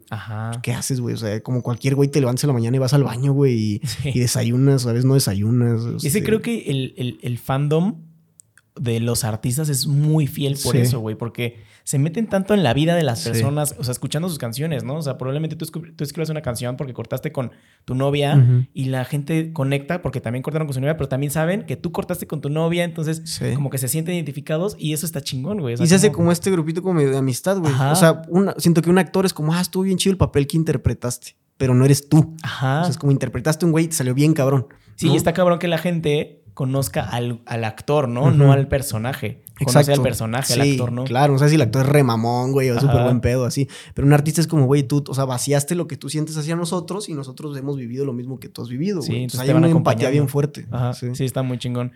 Speaker 2: qué haces, güey. O sea, como cualquier güey te levantas en la mañana y vas al baño, güey, y, desayunas, a veces no desayunas.
Speaker 1: Y ese creo que el, fandom de los artistas es muy fiel por eso, güey, porque se meten tanto en la vida de las personas, o sea, escuchando sus canciones, ¿no? O sea, probablemente tú, tú escribes una canción porque cortaste con tu novia y la gente conecta porque también cortaron con su novia, pero también saben que tú cortaste con tu novia, entonces como que se sienten identificados y eso está chingón, güey.
Speaker 2: y se hace como este grupito como de amistad, güey. O sea, siento que un actor es como, ah, estuvo bien chido el papel que interpretaste, pero no eres tú. Ajá. O sea, es como interpretaste un güey y te salió bien cabrón.
Speaker 1: Sí, y está cabrón que la gente conozca al, actor, ¿no? No al personaje. Conoce al personaje, al actor, ¿no?
Speaker 2: Claro, no sé si el actor es remamón, güey, o súper buen pedo, así. Pero un artista es como, güey, tú, o sea, vaciaste lo que tú sientes hacia nosotros y nosotros hemos vivido lo mismo que tú has vivido, güey. Sí, entonces, hay una empatía bien fuerte.
Speaker 1: Ajá, sí. está muy chingón.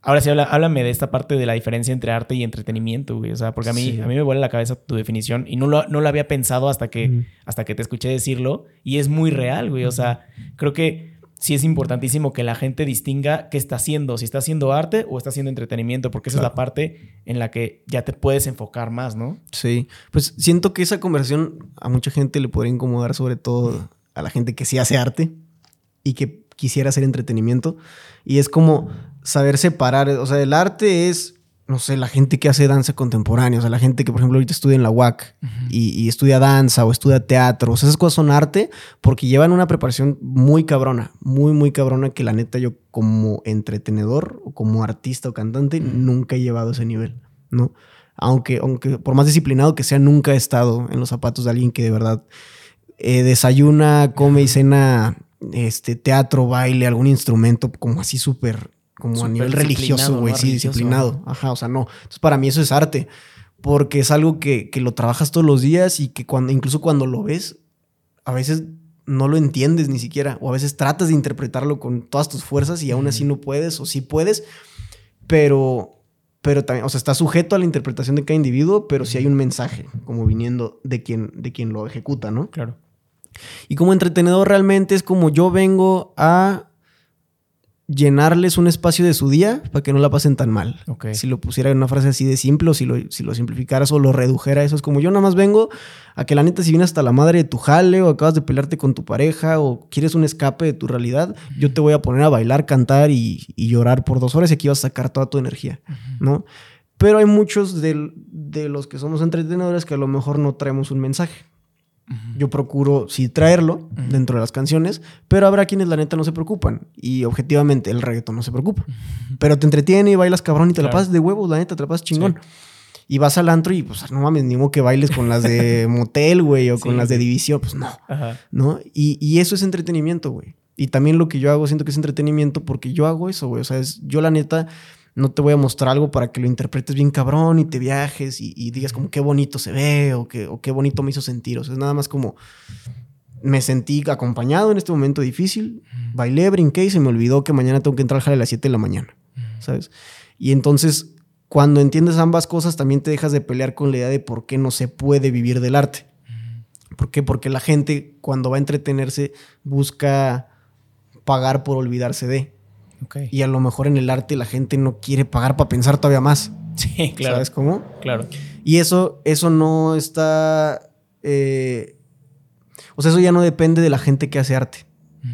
Speaker 1: Ahora sí, háblame de esta parte de la diferencia entre arte y entretenimiento, güey. O sea, porque a mí, a mí me vuela la cabeza tu definición y no lo, no lo había pensado hasta que, hasta que te escuché decirlo. Y es muy real, güey. O sea, creo que sí es importantísimo que la gente distinga qué está haciendo, si está haciendo arte o está haciendo entretenimiento, porque esa es la parte en la que ya te puedes enfocar más, ¿no?
Speaker 2: Sí, pues siento que esa conversación a mucha gente le podría incomodar, sobre todo a la gente que sí hace arte y que quisiera hacer entretenimiento. Y es como saber separar, o sea, el arte es no sé, la gente que hace danza contemporánea, o sea, la gente que, por ejemplo, ahorita estudia en la UAC y, estudia danza o estudia teatro, o sea, esas cosas son arte porque llevan una preparación muy cabrona, muy, muy cabrona que la neta yo como entretenedor o como artista o cantante nunca he llevado a ese nivel, ¿no? Aunque, aunque por más disciplinado que sea, nunca he estado en los zapatos de alguien que de verdad eh, desayuna, come y cena este, teatro, baile, algún instrumento como así súper como a nivel religioso, güey, sí, disciplinado. Ajá, o sea, no. Entonces, para mí eso es arte, porque es algo que, lo trabajas todos los días y que cuando, incluso cuando lo ves, a veces no lo entiendes ni siquiera, o a veces tratas de interpretarlo con todas tus fuerzas y aún así no puedes, o sí puedes, pero, pero también, o sea, está sujeto a la interpretación de cada individuo, pero sí hay un mensaje como viniendo de quien, de quien lo ejecuta, ¿no?
Speaker 1: Claro.
Speaker 2: Y como entretenedor realmente es como yo vengo a llenarles un espacio de su día para que no la pasen tan mal. Si lo pusiera en una frase así de simple o si lo, si lo simplificaras o lo redujera, eso es como yo nada más vengo a que la neta si vienes hasta la madre de tu jale o acabas de pelearte con tu pareja o quieres un escape de tu realidad, yo te voy a poner a bailar, cantar y, llorar por dos horas y aquí vas a sacar toda tu energía, ¿no? Pero hay muchos de, de los que somos entretenedores que a lo mejor no traemos un mensaje. Yo procuro sí traerlo dentro de las canciones, pero habrá quienes la neta no se preocupan. Y objetivamente el reggaetón no se preocupa. Pero te entretiene y bailas cabrón y te la pasas de huevos, la neta, te la pasas chingón. Y vas al antro y pues no mames, ni modo que bailes con las de motel, güey, o con las de división, pues no. ¿No? Y, y, eso es entretenimiento, güey. Y también lo que yo hago, siento que es entretenimiento porque yo hago eso, güey. O sea, es, yo la neta no te voy a mostrar algo para que lo interpretes bien cabrón y te viajes y, digas como qué bonito se ve o, que, o qué bonito me hizo sentir. O sea, es nada más como me sentí acompañado en este momento difícil, bailé, brinqué y se me olvidó que mañana tengo que entrar al jale a las 7 de la mañana, ¿sabes? Y entonces, cuando entiendes ambas cosas, también te dejas de pelear con la idea de por qué no se puede vivir del arte. ¿Por qué? Porque la gente, cuando va a entretenerse, busca pagar por olvidarse de. Y a lo mejor en el arte la gente no quiere pagar para pensar todavía más.
Speaker 1: Sí, claro.
Speaker 2: ¿Sabes cómo?
Speaker 1: Claro.
Speaker 2: Y eso, eso no está. Eh, o sea, eso ya no depende de la gente que hace arte.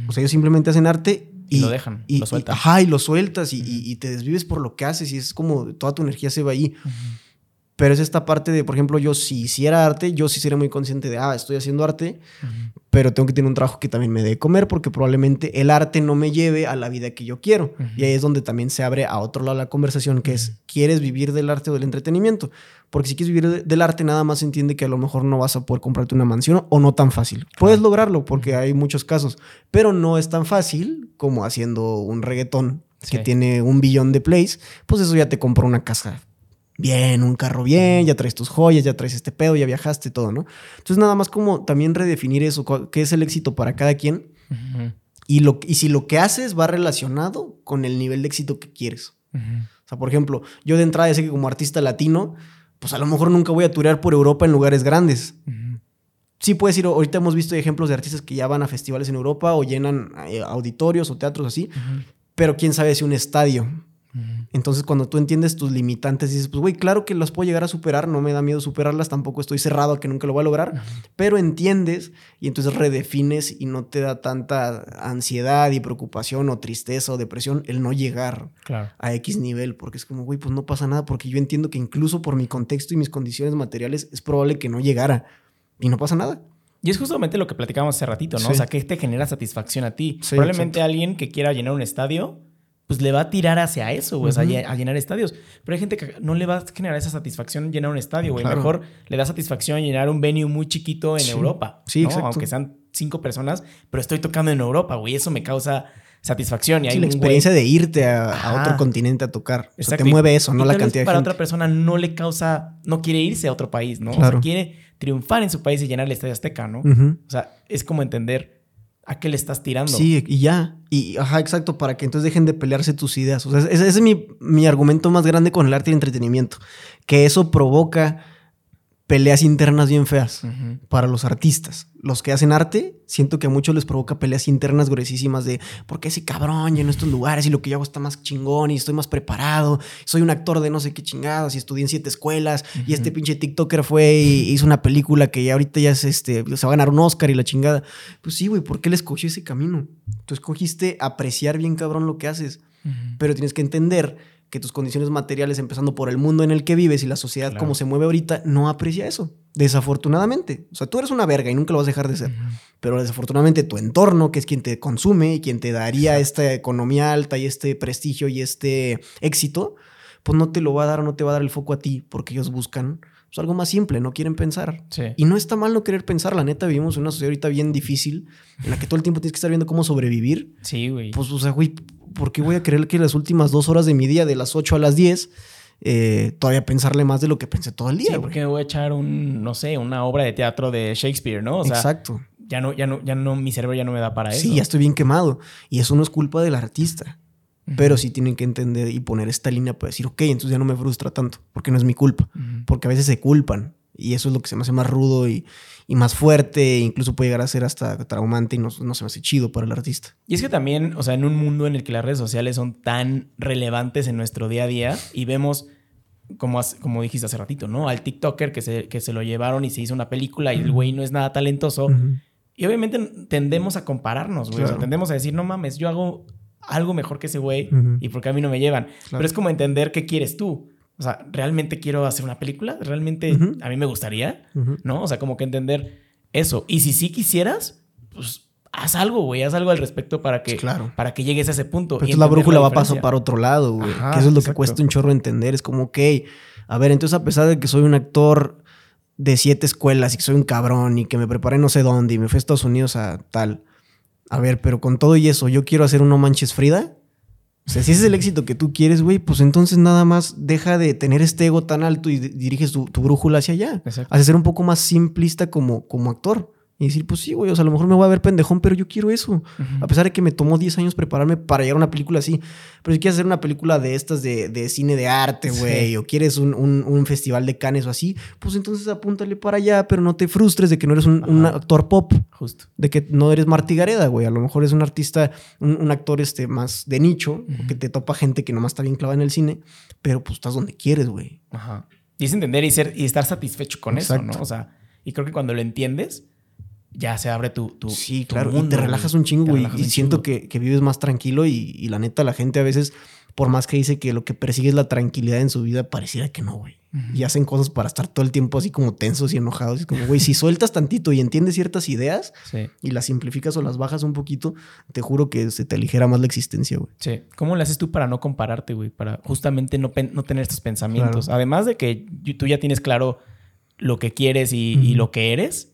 Speaker 2: O sea, ellos simplemente hacen arte
Speaker 1: y, lo dejan,
Speaker 2: y,
Speaker 1: lo sueltan.
Speaker 2: ajá, y lo sueltas y, te desvives por lo que haces y es como toda tu energía se va ahí. Pero es esta parte de, por ejemplo, yo si hiciera arte, yo sí sería muy consciente de, ah, estoy haciendo arte, pero tengo que tener un trabajo que también me dé comer porque probablemente el arte no me lleve a la vida que yo quiero. Y ahí es donde también se abre a otro lado la conversación, que es, ¿quieres vivir del arte o del entretenimiento? Porque si quieres vivir del arte, nada más entiende que a lo mejor no vas a poder comprarte una mansión o no tan fácil. Puedes lograrlo porque hay muchos casos, pero no es tan fácil como haciendo un reggaetón que tiene un billón de plays, pues eso ya te compró una casa bien, un carro bien, ya traes tus joyas, ya traes este pedo, ya viajaste, todo, ¿no? Entonces nada más como también redefinir eso, qué es el éxito para cada quien y, lo, y si lo que haces va relacionado con el nivel de éxito que quieres. O sea, por ejemplo, yo de entrada sé que como artista latino, pues a lo mejor nunca voy a turear por Europa en lugares grandes. Sí puedes ir, ahorita hemos visto ejemplos de artistas que ya van a festivales en Europa o llenan eh, auditorios o teatros así, pero quién sabe si un estadio entonces, cuando tú entiendes tus limitantes, dices, pues, güey, claro que las puedo llegar a superar, no me da miedo superarlas, tampoco estoy cerrado a que nunca lo voy a lograr, pero entiendes y entonces redefines y no te da tanta ansiedad y preocupación o tristeza o depresión el no llegar a X nivel, porque es como, güey, pues no pasa nada, porque yo entiendo que incluso por mi contexto y mis condiciones materiales es probable que no llegara y no pasa nada.
Speaker 1: Y es justamente lo que platicábamos hace ratito, ¿no? O sea, que te genera satisfacción a ti. Probablemente alguien que quiera llenar un estadio pues le va a tirar hacia eso, güey, a, llenar estadios. Pero hay gente que no le va a generar esa satisfacción llenar un estadio, güey. Mejor le da satisfacción llenar un venue muy chiquito en Europa. Sí, exacto. Aunque sean cinco personas, pero estoy tocando en Europa, güey. Eso me causa satisfacción. Y hay
Speaker 2: la experiencia de irte a, otro continente a tocar. O sea, te mueve eso, no la cantidad de
Speaker 1: para otra persona no le causa, no quiere irse a otro país, ¿no? O sea, quiere triunfar en su país y llenar el Estadio Azteca, ¿no? O sea, es como entender ¿A qué le estás tirando?
Speaker 2: Sí, y ya. Y, ajá, exacto, para que entonces dejen de pelearse tus ideas. O sea, ese, es mi, mi, argumento más grande con el arte y el entretenimiento. Que eso provoca peleas internas bien feas para los artistas. Los que hacen arte, siento que a muchos les provoca peleas internas gruesísimas de por qué ese cabrón lleno estos lugares y lo que yo hago está más chingón y estoy más preparado. Soy un actor de no sé qué chingados y estudié en siete escuelas y este pinche TikToker fue y hizo una película que ya ahorita ya es este, se va a ganar un Oscar y la chingada. Pues sí, güey, ¿por qué le escogí ese camino? Tú escogiste apreciar bien cabrón lo que haces, pero tienes que entender que tus condiciones materiales, empezando por el mundo en el que vives y la sociedad como se mueve ahorita, no aprecia eso. Desafortunadamente. O sea, tú eres una verga y nunca lo vas a dejar de ser. Pero desafortunadamente tu entorno, que es quien te consume y quien te daría esta economía alta y este prestigio y este éxito, pues no te lo va a dar o no te va a dar el foco a ti porque ellos buscan pues, algo más simple, no quieren pensar. Y no está mal no querer pensar, la neta, vivimos en una sociedad ahorita bien difícil en la que todo el tiempo tienes que estar viendo cómo sobrevivir.
Speaker 1: Sí, güey.
Speaker 2: Pues, o sea, güey, ¿por qué voy a creer que las últimas dos horas de mi día, de las 8 a las 10, eh, todavía pensarle más de lo que pensé todo el día?
Speaker 1: Sí, porque me voy a echar un, no sé, una obra de teatro de Shakespeare, ¿no?
Speaker 2: Exacto.
Speaker 1: Ya no, ya no, ya no, mi cerebro ya no me da para eso.
Speaker 2: Sí, ya estoy bien quemado. Y eso no es culpa del artista. Pero sí tienen que entender y poner esta línea para decir, ok, entonces ya no me frustra tanto, porque no es mi culpa. Porque a veces se culpan. Y eso es lo que se me hace más rudo y, más fuerte, e incluso puede llegar a ser hasta traumante y no, no, se me hace chido para el artista.
Speaker 1: Y es que también, o sea, en un mundo en el que las redes sociales son tan relevantes en nuestro día a día y vemos, como, como dijiste hace ratito, ¿no? Al TikToker que se, que se lo llevaron y se hizo una película y el güey no es nada talentoso. Y obviamente tendemos a compararnos, güey. O sea, tendemos a decir, no mames, yo hago algo mejor que ese güey y porque a mí no me llevan. Pero es como entender qué quieres tú. O sea, ¿realmente quiero hacer una película? ¿Realmente a mí me gustaría? ¿No? O sea, como que entender eso. Y si sí quisieras, pues haz algo, güey. Haz algo al respecto para que, para que llegues a ese punto.
Speaker 2: Pero la brújula va a pasar para otro lado, güey. que eso es lo que cuesta un chorro entender. Es como, ok, a ver, entonces a pesar de que soy un actor de siete escuelas y que soy un cabrón y que me preparé no sé dónde y me fui a Estados Unidos a tal. A ver, pero con todo y eso, ¿yo quiero hacer un No Manches Frida? O sea, si ese es el éxito que tú quieres, güey, pues entonces nada más deja de tener este ego tan alto y diriges tu, brújula hacia allá. Hace ser un poco más simplista como, como actor. Y decir, pues sí, güey, o sea, a lo mejor me voy a ver pendejón, pero yo quiero eso. A pesar de que me tomó 10 años prepararme para llegar a una película así. Pero si quieres hacer una película de estas de, cine de arte, güey, o quieres un, festival de canes o así, pues entonces apúntale para allá, pero no te frustres de que no eres un, actor pop.
Speaker 1: Justo.
Speaker 2: De que no eres Marty Gareda, güey. A lo mejor es un artista, un, actor este, más de nicho, que te topa gente que nomás está bien clavada en el cine, pero pues estás donde quieres, güey.
Speaker 1: Ajá. Y es entender y, ser, y estar satisfecho con eso, ¿no? O sea, y creo que cuando lo entiendes ya se abre tu, tu
Speaker 2: Sí, claro, y te relajas un chingo, güey. Y siento que, vives más tranquilo y, la neta, la gente a veces, por más que dice que lo que persigue es la tranquilidad en su vida, pareciera que no, güey. Y hacen cosas para estar todo el tiempo así como tensos y enojados. Y como, güey, si sueltas tantito y entiendes ciertas ideas y las simplificas o las bajas un poquito, te juro que se te aligera más la existencia, güey.
Speaker 1: Sí. ¿Cómo le haces tú para no compararte, güey? Para justamente no, no tener estos pensamientos. Además de que tú ya tienes claro lo que quieres y, y lo que eres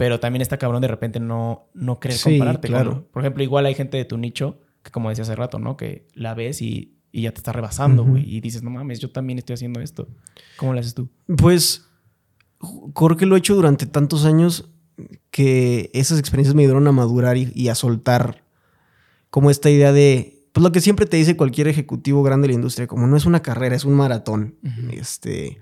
Speaker 1: pero también está cabrón de repente no, no querer compararte. Claro. por ejemplo, igual hay gente de tu nicho que, como decía hace rato, ¿no? Que la ves y, ya te está rebasando, güey. Y dices, no mames, yo también estoy haciendo esto. ¿Cómo lo haces tú?
Speaker 2: Pues creo que lo he hecho durante tantos años que esas experiencias me ayudaron a madurar y, a soltar como esta idea de, pues lo que siempre te dice cualquier ejecutivo grande de la industria, como no es una carrera, es un maratón. Este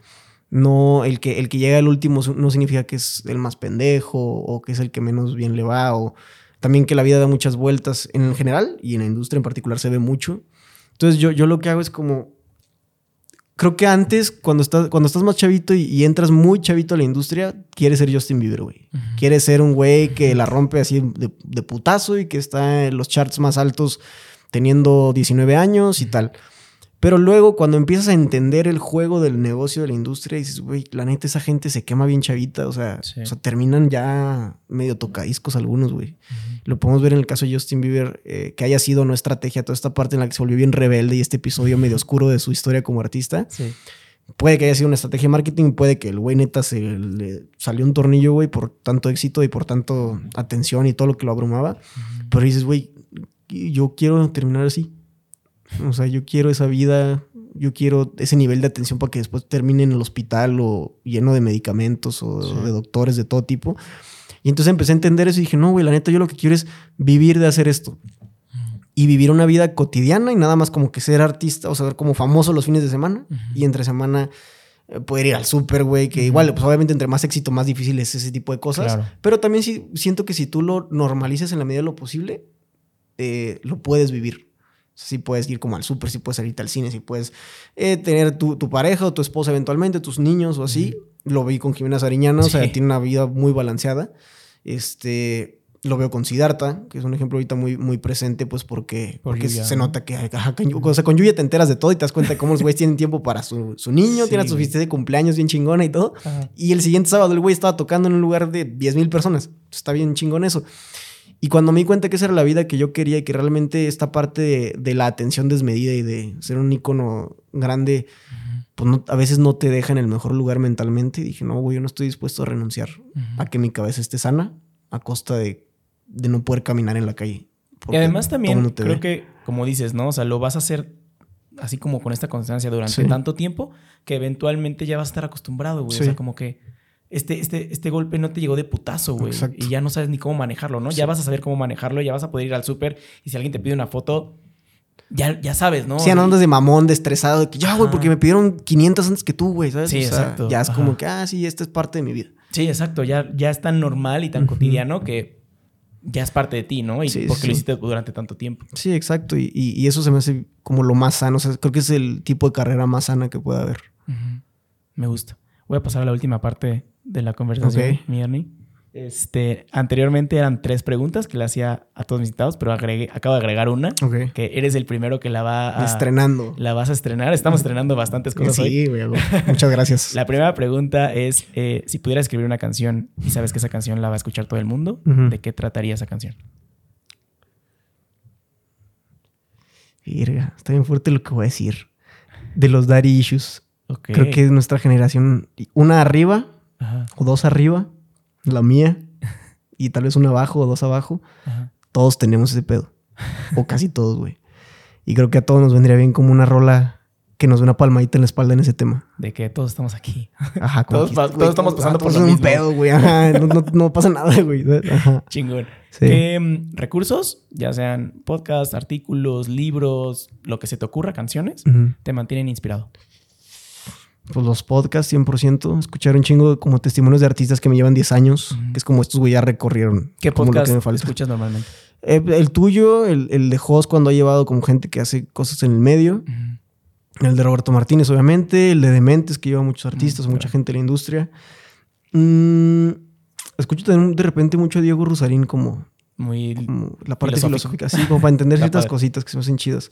Speaker 2: no, el que, el que llega al último no significa que es el más pendejo o que es el que menos bien le va o también que la vida da muchas vueltas en general y en la industria en particular se ve mucho. Entonces yo, yo lo que hago es como, creo que antes cuando estás, cuando estás más chavito y, entras muy chavito a la industria, quieres ser Justin Bieber, güey. Quieres ser un güey que la rompe así de, de, putazo y que está en los charts más altos teniendo 19 años y tal. Pero luego, cuando empiezas a entender el juego del negocio de la industria, dices, güey, la neta, esa gente se quema bien chavita. O sea, o sea terminan ya medio tocadiscos algunos, güey. Lo podemos ver en el caso de Justin Bieber, eh, que haya sido no estrategia, toda esta parte en la que se volvió bien rebelde y este episodio medio oscuro de su historia como artista. Sí. Puede que haya sido una estrategia de marketing, puede que el güey neta se le salió un tornillo, güey, por tanto éxito y por tanto atención y todo lo que lo abrumaba. Pero dices, güey, yo quiero terminar así. O sea, yo quiero esa vida, yo quiero ese nivel de atención para que después termine en el hospital o lleno de medicamentos o de doctores de todo tipo. Y entonces empecé a entender eso y dije, no, güey, la neta, yo lo que quiero es vivir de hacer esto. Y vivir una vida cotidiana y nada más como que ser artista, o sea, ser como famoso los fines de semana y entre semana eh, poder ir al súper, güey, que igual, pues obviamente entre más éxito, más difícil es ese tipo de cosas. Pero también sí, siento que si tú lo normalizas en la medida de lo posible, eh, lo puedes vivir. Si puedes ir como al súper, si puedes salirte al cine, si puedes eh, tener tu, pareja o tu esposa eventualmente, tus niños o así. Lo vi con Jimena Sariñana, o sea, tiene una vida muy balanceada. Este, lo veo con Siddhartha, que es un ejemplo ahorita muy, muy presente, pues porque,
Speaker 1: Por
Speaker 2: porque se
Speaker 1: ¿no?
Speaker 2: nota que ajá, con, o sea, con Yuya te enteras de todo y te das cuenta de cómo los güeyes tienen tiempo para su, su niño,
Speaker 1: Sí,
Speaker 2: tienen su fiesta de cumpleaños bien chingona y todo.
Speaker 1: Ajá.
Speaker 2: Y el siguiente sábado el güey estaba tocando en un lugar de 10 mil personas. Está bien chingón eso. Y cuando me di cuenta que esa era la vida que yo quería y que realmente esta parte de, de la atención desmedida y de ser un ícono grande, pues no- a veces no te deja en el mejor lugar mentalmente. Y dije, no, güey, yo no estoy dispuesto a renunciar a que mi cabeza esté sana a costa de, de no poder caminar en la calle.
Speaker 1: Y además también creo
Speaker 2: ve.
Speaker 1: que, como dices, ¿no? O sea, lo vas a hacer así como con esta constancia durante
Speaker 2: Sí.
Speaker 1: tanto tiempo que eventualmente ya vas a estar acostumbrado, güey. O sea, como que este, este, este golpe no te llegó de putazo, güey. Y ya no sabes ni cómo manejarlo, ¿no?
Speaker 2: Sí.
Speaker 1: Ya vas a saber cómo manejarlo, ya vas a poder ir al súper y si alguien te pide una foto, ya, ya sabes, ¿no?
Speaker 2: Sí, no andas de mamón, de estresado, de que ya, güey, porque me pidieron 500 antes que tú, güey, ¿sabes?
Speaker 1: Sí,
Speaker 2: O sea,
Speaker 1: exacto.
Speaker 2: Ya es
Speaker 1: Ajá.
Speaker 2: como que, ah, sí, esta es parte de mi vida.
Speaker 1: Sí, exacto. Ya, ya es tan normal y tan cotidiano que ya es parte de ti, ¿no? Y
Speaker 2: Sí,
Speaker 1: porque
Speaker 2: sí.
Speaker 1: lo hiciste durante tanto tiempo.
Speaker 2: Sí, exacto. Y, y- y eso se me hace como lo más sano. O sea, creo que es el tipo de carrera más sana que puede haber.
Speaker 1: Me gusta. Voy a pasar a la última parte de la conversación,
Speaker 2: Ok.
Speaker 1: mi Ernie. Este, anteriormente eran tres preguntas que le hacía a todos mis invitados, pero agregué, acabo de agregar una,
Speaker 2: Ok.
Speaker 1: que eres el primero que la va a...
Speaker 2: Estrenando.
Speaker 1: La vas a estrenar. Estamos estrenando bastantes cosas hoy.
Speaker 2: Sí, güey. güey. Muchas gracias.
Speaker 1: La primera pregunta es, eh, si pudieras escribir una canción y sabes que esa canción la va a escuchar todo el mundo. ¿de qué trataría esa canción?
Speaker 2: Virga, está bien fuerte lo que voy a decir. De los daddy issues.
Speaker 1: Ok.
Speaker 2: Creo que es nuestra generación, una arriba
Speaker 1: Ajá,
Speaker 2: o dos arriba, la mía, y tal vez una abajo o dos abajo.
Speaker 1: ajá.
Speaker 2: Todos tenemos ese pedo. O casi todos, güey. Y creo que a todos nos vendría bien como una rola que nos dé una palmadita en la espalda en ese tema.
Speaker 1: De que todos estamos aquí.
Speaker 2: Ajá, como
Speaker 1: Todos pa- estamos pasando por lo
Speaker 2: un pedo, güey. No, no- no pasa nada, güey.
Speaker 1: Chingón.
Speaker 2: Sí.
Speaker 1: ¿Qué mm, recursos, ya sean podcasts, artículos, libros, lo que se te ocurra, canciones, te mantienen inspirado?
Speaker 2: Pues los podcasts, 100%. Escuchar un chingo de como testimonios de artistas que me llevan 10 años.
Speaker 1: Ujú.
Speaker 2: Que es como estos, güey, ya recorrieron.
Speaker 1: ¿Qué podcast
Speaker 2: que me
Speaker 1: escuchas normalmente?
Speaker 2: Eh, el tuyo, el, el de Host cuando ha llevado como gente que hace cosas en el medio. El de Roberto Martínez, obviamente. El de Dementes, que lleva muchos artistas,
Speaker 1: Mm,
Speaker 2: mucha
Speaker 1: claro.
Speaker 2: gente de la industria. Mm, escucho también de repente mucho a Diego Rusarín como,
Speaker 1: Muy...
Speaker 2: como la parte filosófica, así como para entender ciertas cositas que se me hacen chidas.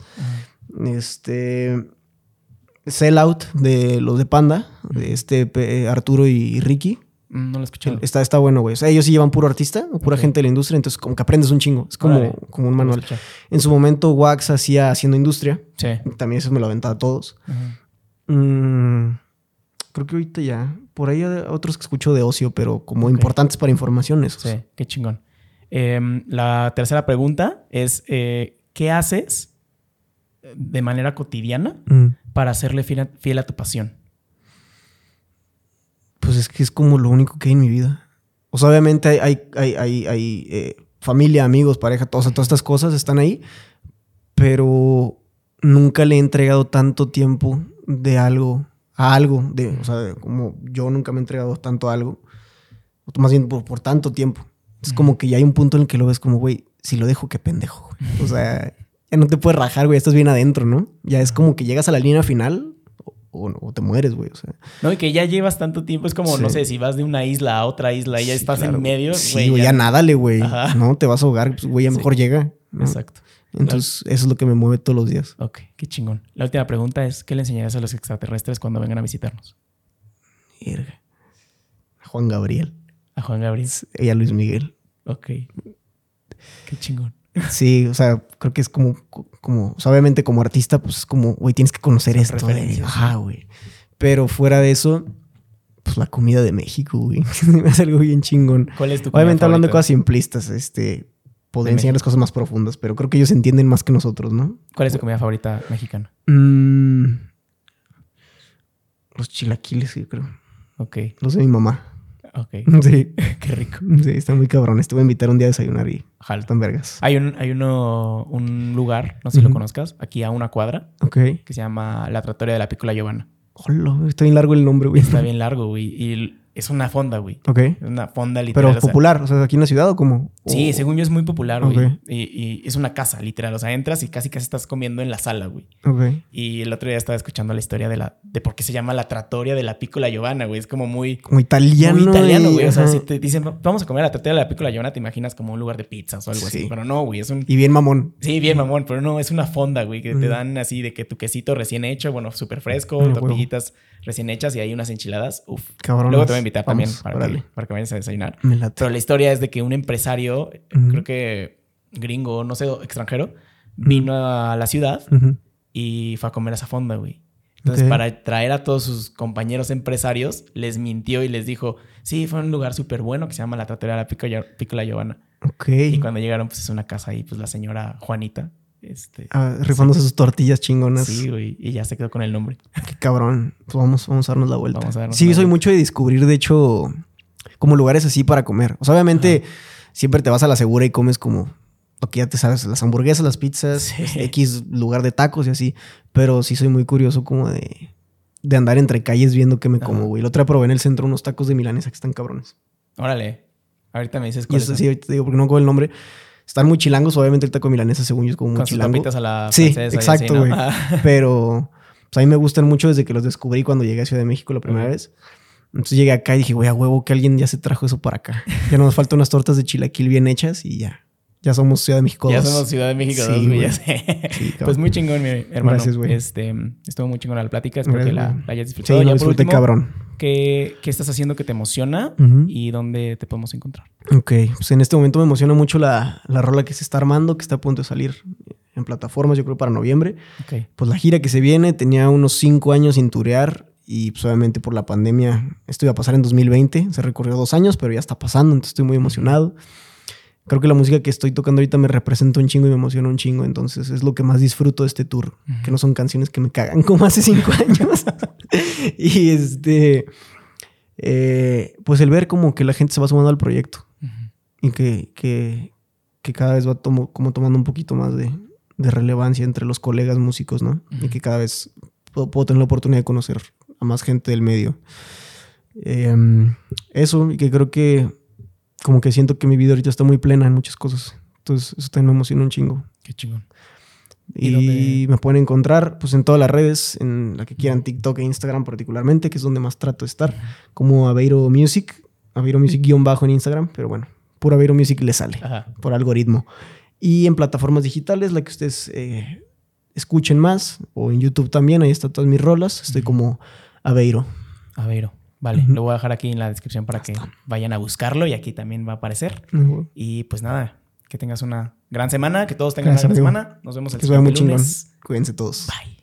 Speaker 2: Este. Sellout de los de Panda, de este eh, Arturo y Ricky.
Speaker 1: Mm, No lo he escuchado.
Speaker 2: Está, está bueno, güey. O sea, ellos sí llevan puro artista o pura gente de la industria, entonces como que aprendes un chingo. Es como,
Speaker 1: Órale.
Speaker 2: como un manual. En su momento, Wax hacía haciendo industria.
Speaker 1: Sí.
Speaker 2: También eso me lo aventaba a todos. Mm, creo que ahorita ya. Por ahí hay otros que escucho de ocio, pero como importantes para información esos.
Speaker 1: Sí, qué chingón. Em, la tercera pregunta es, eh, ¿qué haces de manera cotidiana
Speaker 2: Mm,
Speaker 1: para hacerle fiel a, fiel a tu pasión?
Speaker 2: Pues es que es como lo único que hay en mi vida. O sea, obviamente hay, hay, hay, hay, hay, eh, familia, amigos, pareja, todas, todas estas cosas están ahí. Pero nunca le he entregado tanto tiempo de algo a algo. De, o sea, como yo nunca me he entregado tanto a algo. O más bien por, por tanto tiempo. Es como que ya hay un punto en el que lo ves como, güey, si lo dejo, qué pendejo. güey. O sea, ya no te puedes rajar, güey, estás bien adentro, ¿no? Ya es como que llegas a la línea final o, o- o te mueres, güey. O sea,
Speaker 1: No, y que ya llevas tanto tiempo, es como,
Speaker 2: Sí.
Speaker 1: no sé, si vas de una isla a otra isla y ya estás
Speaker 2: claro,
Speaker 1: en medio,
Speaker 2: Sí, güey, ya, nádale, güey.
Speaker 1: Ajá.
Speaker 2: No, te vas a ahogar, pues, güey, ya
Speaker 1: Sí.
Speaker 2: mejor llega. ¿no?
Speaker 1: Exacto.
Speaker 2: Entonces, eso es lo que me mueve todos los días.
Speaker 1: Ok, qué chingón. La última pregunta es, ¿qué le enseñarías a los extraterrestres cuando vengan a visitarnos?
Speaker 2: Verga. Juan Gabriel.
Speaker 1: A Juan Gabriel.
Speaker 2: Y a Luis Miguel.
Speaker 1: Ok. Qué chingón.
Speaker 2: Sí, o sea, creo que es como, como, o sea, obviamente como artista, pues es como, güey, tienes que conocer esto. de- Ajá, güey. Pero fuera de eso, pues la comida de México, güey. me hace algo bien chingón.
Speaker 1: ¿Cuál es tu comida
Speaker 2: Obviamente hablando de cosas simplistas, este, podría enseñarles cosas más profundas, pero creo que ellos entienden más que nosotros, ¿no?
Speaker 1: ¿Cuál es tu comida favorita mexicana?
Speaker 2: Mm, los chilaquiles, yo creo.
Speaker 1: Ok,
Speaker 2: Los de mi mamá.
Speaker 1: Ok.
Speaker 2: Sí,
Speaker 1: Qué rico.
Speaker 2: sí, está muy cabrón. Voy a invitar un día a desayunar y están vergas.
Speaker 1: Hay un, hay uno, un lugar, no sé si lo conozcas, aquí a una cuadra,
Speaker 2: Ok.
Speaker 1: que se llama La Trattoria de la Pícola Giovanna.
Speaker 2: Hola, está bien largo el nombre, güey.
Speaker 1: Está bien largo, güey. Y es una fonda, güey.
Speaker 2: Ok.
Speaker 1: Es una fonda literal.
Speaker 2: Pero popular, o sea, aquí en la ciudad o como.
Speaker 1: Sí, según yo es muy popular, güey. Y, y es una casa, literal. O sea, entras y casi casi estás comiendo en la sala, güey.
Speaker 2: Ok.
Speaker 1: Y el otro día estaba escuchando la historia de la de por qué se llama la trattoria de la Piccola Giovanna, güey. Es como muy,
Speaker 2: Como italiano.
Speaker 1: muy italiano,
Speaker 2: y-
Speaker 1: güey. O sea, si te dicen, vamos a comer a la trattoria de la Piccola Giovanna, te imaginas como un lugar de pizzas o algo
Speaker 2: Sí.
Speaker 1: así. Pero no, güey. Es un.
Speaker 2: Y bien mamón.
Speaker 1: Sí, bien, mamón, pero no, es una fonda, güey, que te dan así de que tu quesito recién hecho, bueno, súper fresco,
Speaker 2: huevo.
Speaker 1: tortillitas recién hechas y hay unas enchiladas. Uf.
Speaker 2: Cabrón.
Speaker 1: Luego te voy a invitar también para, que, para que vayas a desayunar. Pero la historia es de que un empresario, Creo que gringo, no sé, extranjero, vino a la ciudad y fue a comer a esa fonda, güey. Entonces, para traer a todos sus compañeros empresarios, les mintió y les dijo, sí, fue un lugar súper bueno que se llama la Trattoria de la Piccola, Giovanna.
Speaker 2: Ok.
Speaker 1: Y cuando llegaron, pues es una casa ahí, pues la señora Juanita, este...
Speaker 2: Ah, rifándose sus tortillas chingonas.
Speaker 1: Sí, güey, y ya se quedó con el nombre.
Speaker 2: Qué cabrón. Pues vamos, vamos a darnos la vuelta.
Speaker 1: Vamos a darnos
Speaker 2: sí, soy
Speaker 1: vuelta.
Speaker 2: mucho de descubrir, de hecho, como lugares así para comer. O sea, obviamente, siempre te vas a la segura y comes como lo que ya te sabes, las hamburguesas, las pizzas,
Speaker 1: Sí.
Speaker 2: X lugar de tacos y así. Pero sí soy muy curioso como de, de andar entre calles viendo qué me
Speaker 1: Ajá.
Speaker 2: como, güey. La otra probé en el centro unos tacos de milanesa que están cabrones.
Speaker 1: Órale, ahorita me dices
Speaker 2: Y eso
Speaker 1: son.
Speaker 2: sí, ahorita te digo porque no me acuerdo el nombre. Están muy chilangos, obviamente el taco de milanesa según yo es como muy
Speaker 1: Con sus
Speaker 2: chilango.
Speaker 1: papitas a la
Speaker 2: Sí,
Speaker 1: y
Speaker 2: exacto, güey. Pero pues, a mí me gustan mucho desde que los descubrí cuando llegué a Ciudad de México la primera vez. Entonces llegué acá y dije, güey, a huevo que alguien ya se trajo eso para acá. Ya nos faltan unas tortas de chilaquil bien hechas y ya. Ya somos Ciudad de México.
Speaker 1: ya somos Ciudad de México
Speaker 2: Sí,
Speaker 1: 2, güey,
Speaker 2: güey.
Speaker 1: ya sé.
Speaker 2: Sí,
Speaker 1: pues muy chingón, mi hermano.
Speaker 2: Gracias, güey.
Speaker 1: Este, estuvo muy chingón la plática. Espero
Speaker 2: Gracias,
Speaker 1: que la, hayas
Speaker 2: Sí,
Speaker 1: disfrutado.
Speaker 2: lo
Speaker 1: ya
Speaker 2: disfruté
Speaker 1: último,
Speaker 2: cabrón.
Speaker 1: ¿qué, qué estás haciendo que te emociona y dónde te podemos encontrar?
Speaker 2: Ok, pues en este momento me emociona mucho la, la rola que se está armando, que está a punto de salir en plataformas, yo creo para noviembre.
Speaker 1: Ok.
Speaker 2: Pues la gira que se viene, tenía unos cinco años sin turear y pues obviamente por la pandemia esto iba a pasar en 2020, se recorrió dos años, pero ya está pasando, entonces estoy muy emocionado. Creo que la música que estoy tocando ahorita me representa un chingo y me emociona un chingo, entonces es lo que más disfruto de este tour, que no son canciones que me cagan como hace cinco años. y este, eh, pues el ver como que la gente se va sumando al proyecto y que, que, que cada vez va tomo- como tomando un poquito más de, de relevancia entre los colegas músicos, ¿no? Y que cada vez puedo, puedo tener la oportunidad de conocer más gente del medio. Em, eso, y que creo que como que siento que mi vida ahorita está muy plena en muchas cosas. Entonces, eso también me emociona un chingo.
Speaker 1: Qué chingón. ¿Y
Speaker 2: me pueden encontrar pues en todas las redes, en la que quieran, TikTok e Instagram particularmente, que es donde más trato de estar, como Aveiro Music, Aveiro Music guion bajo en Instagram, pero bueno, puro Aveiro Music le sale
Speaker 1: Ajá.
Speaker 2: por algoritmo. Y en plataformas digitales, la que ustedes eh, escuchen más, o en YouTube también, ahí están todas mis rolas, estoy como Aveiro.
Speaker 1: Aveiro. Vale, lo voy a dejar aquí en la descripción para que vayan a buscarlo y aquí también va a aparecer. Y pues nada, que tengas una gran semana, que todos tengan
Speaker 2: Gracias,
Speaker 1: una gran
Speaker 2: amigo.
Speaker 1: semana. Nos vemos el
Speaker 2: Que
Speaker 1: siguiente
Speaker 2: chingón.
Speaker 1: lunes.
Speaker 2: Cuídense todos.
Speaker 1: Bye.